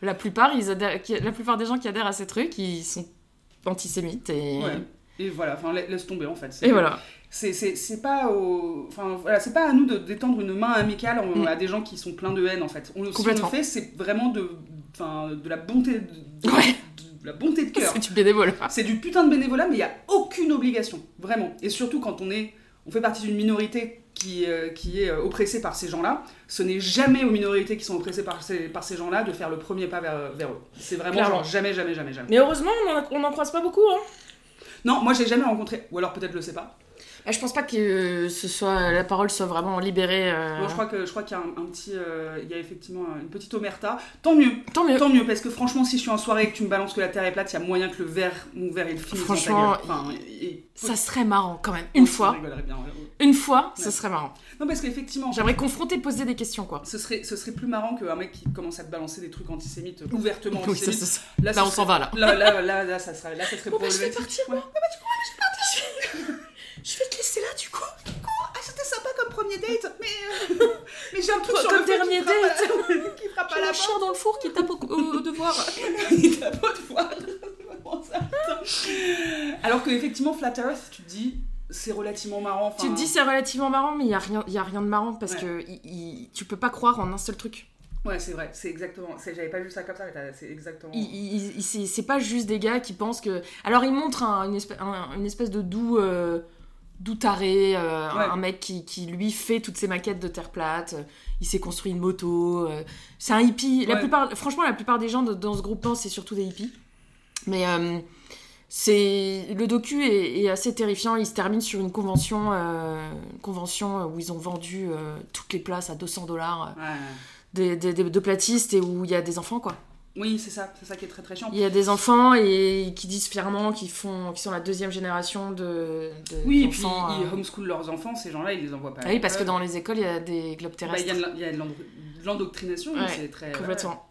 la, plupart, ils adhèrent- qui- la plupart des gens qui adhèrent à ces trucs, ils sont antisémites, et, Ouais. Et voilà, enfin, la- laisse tomber en fait. Et voilà. C'est- pas au... enfin, voilà, c'est pas à nous de d'étendre une main amicale en- Mm. à des gens qui sont pleins de haine en fait. On, le- si on le Complètement. fait, c'est vraiment de, de la bonté de, de- Ouais. de la bonté de cœur. C'est du bénévolat. C'est du putain de bénévolat, mais il n'y a aucune obligation, vraiment. Et surtout quand on est, on fait partie d'une minorité qui, euh, qui est euh, oppressée par ces gens-là, ce n'est jamais aux minorités qui sont oppressées par ces, par ces gens-là de faire le premier pas vers, vers eux. C'est vraiment Clairement. genre jamais, jamais, jamais, jamais. Mais heureusement, on en, on en croise pas beaucoup, hein. Non, moi j'ai jamais rencontré, ou alors peut-être je le sais pas. Ah, Je pense pas que euh, ce soit, la parole soit vraiment libérée. euh, je crois que je crois qu'il y a un, un petit, euh, il y a effectivement une petite omerta. Tant mieux, Tant mieux. tant mieux, parce que franchement si je suis en soirée et que tu me balances que la terre est plate, il y a moyen que le verre, mon verre il finisse dans ta Franchement, et- Ça serait marrant quand même. Une fois, bien, une fois, Ouais. ça serait marrant. Non parce qu'effectivement, J'aimerais confronter, poser des questions, quoi. Ce serait, ce serait plus marrant qu'un mec qui commence à te balancer des trucs antisémites, euh, ouvertement Oui, ça, antisémites. ça, ça. là, on s'en va, là. Là, là, là, là, ça serait, là, ça serait bah, je vais partir, Ouais. Je vais te laisser là, du coup. Ah, c'était sympa comme premier date, mais, euh, mais j'ai un truc Comme sur le feu dernier qui frappe à- qui frappe à la chien dans le four qui tape au, au- au devoir. Il t'a pas de voix. Comment ça, putain Alors que effectivement, Flat Earth, tu te dis, c'est relativement marrant. enfin- Tu te dis c'est relativement marrant, mais il y a rien, il y a rien de marrant parce Ouais. que il- il- tu peux pas croire en un seul truc. Ouais, c'est vrai, c'est exactement. c'est- J'avais pas vu ça comme ça, mais c'est exactement. C'est c'est pas juste des gars qui pensent que. Alors ils montrent un- une, espèce, un- une espèce de doux, euh, doux taré, euh, un- Ouais. un mec qui, qui, lui fait toutes ses maquettes de terre plate. euh, Il s'est construit une moto. euh, c'est un hippie. La Ouais. plupart, franchement, la plupart des gens de- dans ce groupe-là, c'est surtout des hippies. Mais c'est le docu est, est assez terrifiant. Il se termine sur une convention, une convention où ils ont vendu toutes les places à 200 dollars Ouais. des- de platistes et où il y a des enfants quoi. Oui, c'est ça, c'est ça qui est très très chiant. Il y a des enfants et qui disent fièrement qu'ils font, qu'ils sont la deuxième génération de, de Oui, et puis ils euh. homeschool leurs enfants, ces gens-là, ils les envoient pas. Ah oui, parce que dans les écoles, il y a des globes Bah, il terrestres. y a de la- il y a de l'endo- de l'endoctrination, Ouais, c'est très. Complètement.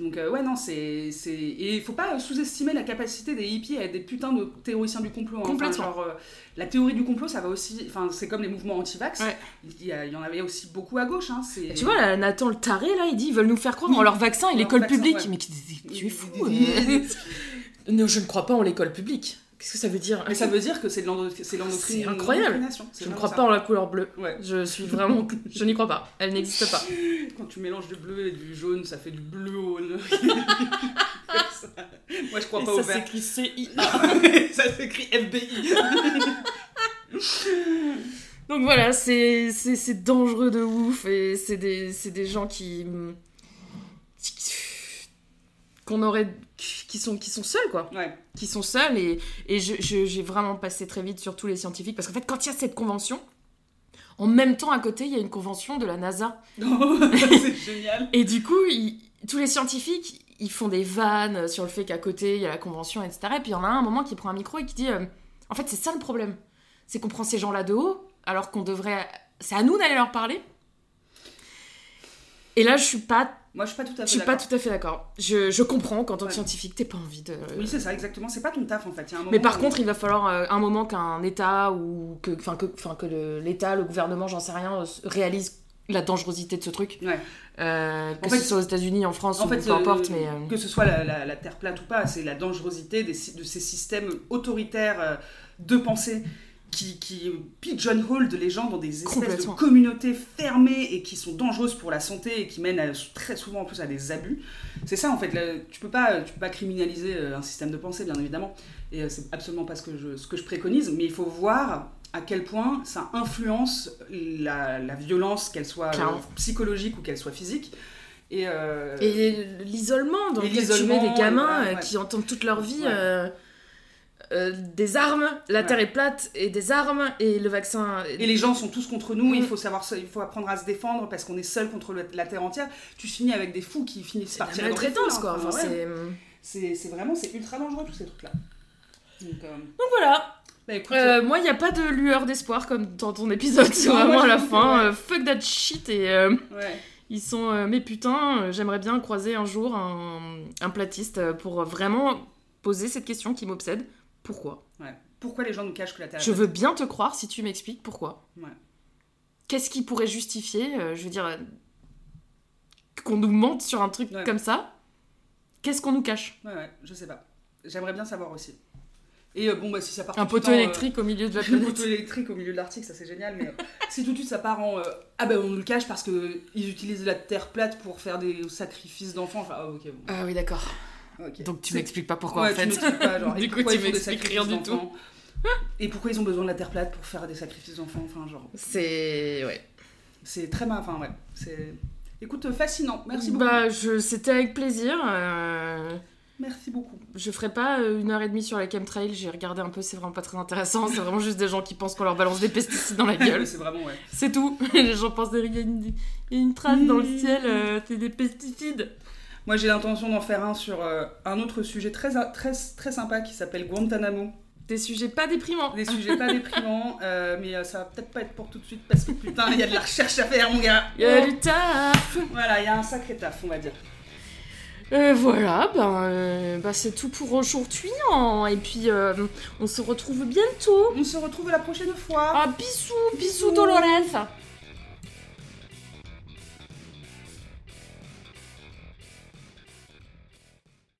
Donc, euh, ouais, non, c'est. Et il faut pas sous-estimer la capacité des hippies à être des putains de théoriciens du complot. hein. Enfin, Complètement. genre, euh, la théorie du complot, ça va aussi. Enfin, c'est comme les mouvements anti-vax. Ouais. Il, y a- il y en avait aussi beaucoup à gauche. Hein. Tu vois, là, Nathan le taré, là, il dit ils veulent nous faire croire Oui. en leur vaccin et l'école publique. ouais. Mais tu, tu es fou. Euh. non, je ne crois pas en l'école publique. Qu'est-ce que ça veut dire Mais ça veut dire que c'est de l'endo- c'est incroyable. Je ne crois ça. pas en la couleur bleue. Ouais. Je suis vraiment. je n'y crois pas. Elle n'existe pas. Quand tu mélanges du bleu et du jaune, ça fait du bleu jaune. Moi, je crois Et pas ça au vert. s'écrit CIA. ça s'écrit FBI. Donc voilà, c'est dangereux de ouf et c'est des, c'est des gens qui. Qu'on aurait. qui sont, qui sont seuls quoi. Ouais. Qui sont seuls et, et j'ai vraiment passé très vite sur tous les scientifiques parce qu'en fait, quand il y a cette convention, en même temps à côté, il y a une convention de la NASA. c'est génial. Et du coup, tous les scientifiques, ils font des vannes sur le fait qu'à côté, il y a la convention, etc. Et puis il y en a un, un moment qui prend un micro et qui dit euh, En fait, c'est ça le problème. C'est qu'on prend ces gens-là de haut, alors qu'on devrait. C'est à nous d'aller leur parler. Et là, je suis pas, Moi, je suis pas tout à fait je suis pas d'accord. tout à fait d'accord. Je, je comprends qu'en tant que Ouais. scientifique, t'aies pas envie de. Oui, c'est ça, exactement. C'est pas ton taf en fait. Il y a un moment Mais par où- contre, il va falloir euh, un moment qu'un État ou que, enfin que, enfin que le- l'État, le gouvernement, j'en sais rien, euh, réalise la dangerosité de ce truc. Ouais. Euh, que En fait, ce soit aux États-Unis, en France En ou fait, peu importe, euh, mais. euh, que ce soit la, la- la Terre plate ou pas, c'est la dangerosité des de ces systèmes autoritaires de pensée qui, qui pigeonholent les gens dans des espèces de communautés fermées et qui sont dangereuses pour la santé et qui mènent à- très souvent en plus à des abus. C'est ça en fait, là, tu peux pas, tu peux pas criminaliser euh, un système de pensée bien évidemment, et euh, c'est absolument pas ce que, je, ce que je préconise, mais il faut voir à quel point ça influence la, la violence, qu'elle soit euh, psychologique ou qu'elle soit physique. Et, euh, Et l'isolement dans lequel tu mets l'isolement, des gamins ouais. qui entendent toute leur vie Ouais. euh, euh, des armes, la Ouais. terre est plate et des armes et le vaccin. Et les gens sont tous contre nous, Mm. il faut savoir il faut apprendre à se défendre parce qu'on est seul contre le- la terre entière. Tu finis avec des fous qui finissent par tirer dans les quoi. hein. Enfin, ouais. c'est- vraiment c'est ultra dangereux tous ces trucs là. Donc, euh, Donc voilà. bah, écoute, Euh, moi, il n'y a pas de lueur d'espoir comme dans ton épisode. C'est moi, vraiment à la fin. fuck that shit et. ouais. Ils sont mes putains, euh, j'aimerais bien croiser un jour un, un platiste pour vraiment poser cette question qui m'obsède. Pourquoi ouais. Pourquoi les gens nous cachent que la terre est Je veux bien te croire si tu m'expliques pourquoi. Ouais. Qu'est-ce qui pourrait justifier, euh, je veux dire, euh, qu'on nous mente sur un truc Ouais. comme ça? Qu'est-ce qu'on nous cache? Ouais, ouais, je sais pas. J'aimerais bien savoir aussi. Et euh, bon, bah si ça part Un poteau électrique au milieu de la Un planète poteau électrique au milieu de l'article, ça c'est génial, mais si tout de suite ça part en ah ben on nous le cache parce que ils utilisent la terre plate pour faire des sacrifices d'enfants. Enfin, ah, ok, bon. Ah oui, d'accord. Donc tu m'expliques pas pourquoi Ouais, en fait. tu pas, genre, Du coup, pourquoi tu m'expliques rien du d'enfants Et pourquoi ils ont besoin de la terre plate pour faire des sacrifices d'enfants Enfin, genre, C'est. Ouais. c'est très mal. Enfin, ouais, c'est. Écoute, fascinant. Merci beaucoup. Bah, je... c'était avec plaisir. euh, Merci beaucoup. Je ferai pas euh, une heure et demie sur la chemtrail, j'ai regardé un peu, c'est vraiment pas très intéressant. C'est vraiment juste des gens qui pensent qu'on leur balance des pesticides dans la gueule. c'est vraiment, ouais. C'est tout. Les gens pensent qu'il y, a une- il y a une trace dans le Mmh. ciel, euh, c'est des pesticides. Moi, j'ai l'intention d'en faire un sur euh, un autre sujet très, très, très sympa qui s'appelle Guantanamo. Des sujets pas déprimants. Des sujets pas déprimants, euh, mais euh, ça va peut-être pas être pour tout de suite parce que putain, il y a de la recherche à faire, mon gars. Il y a du taf. Voilà, il y a un sacré taf, on va dire. Euh, voilà, ben, euh, bah, c'est tout pour aujourd'hui. hein. Et puis, euh, on se retrouve bientôt. On se retrouve la prochaine fois. Ah, bisous, bisous Dolores.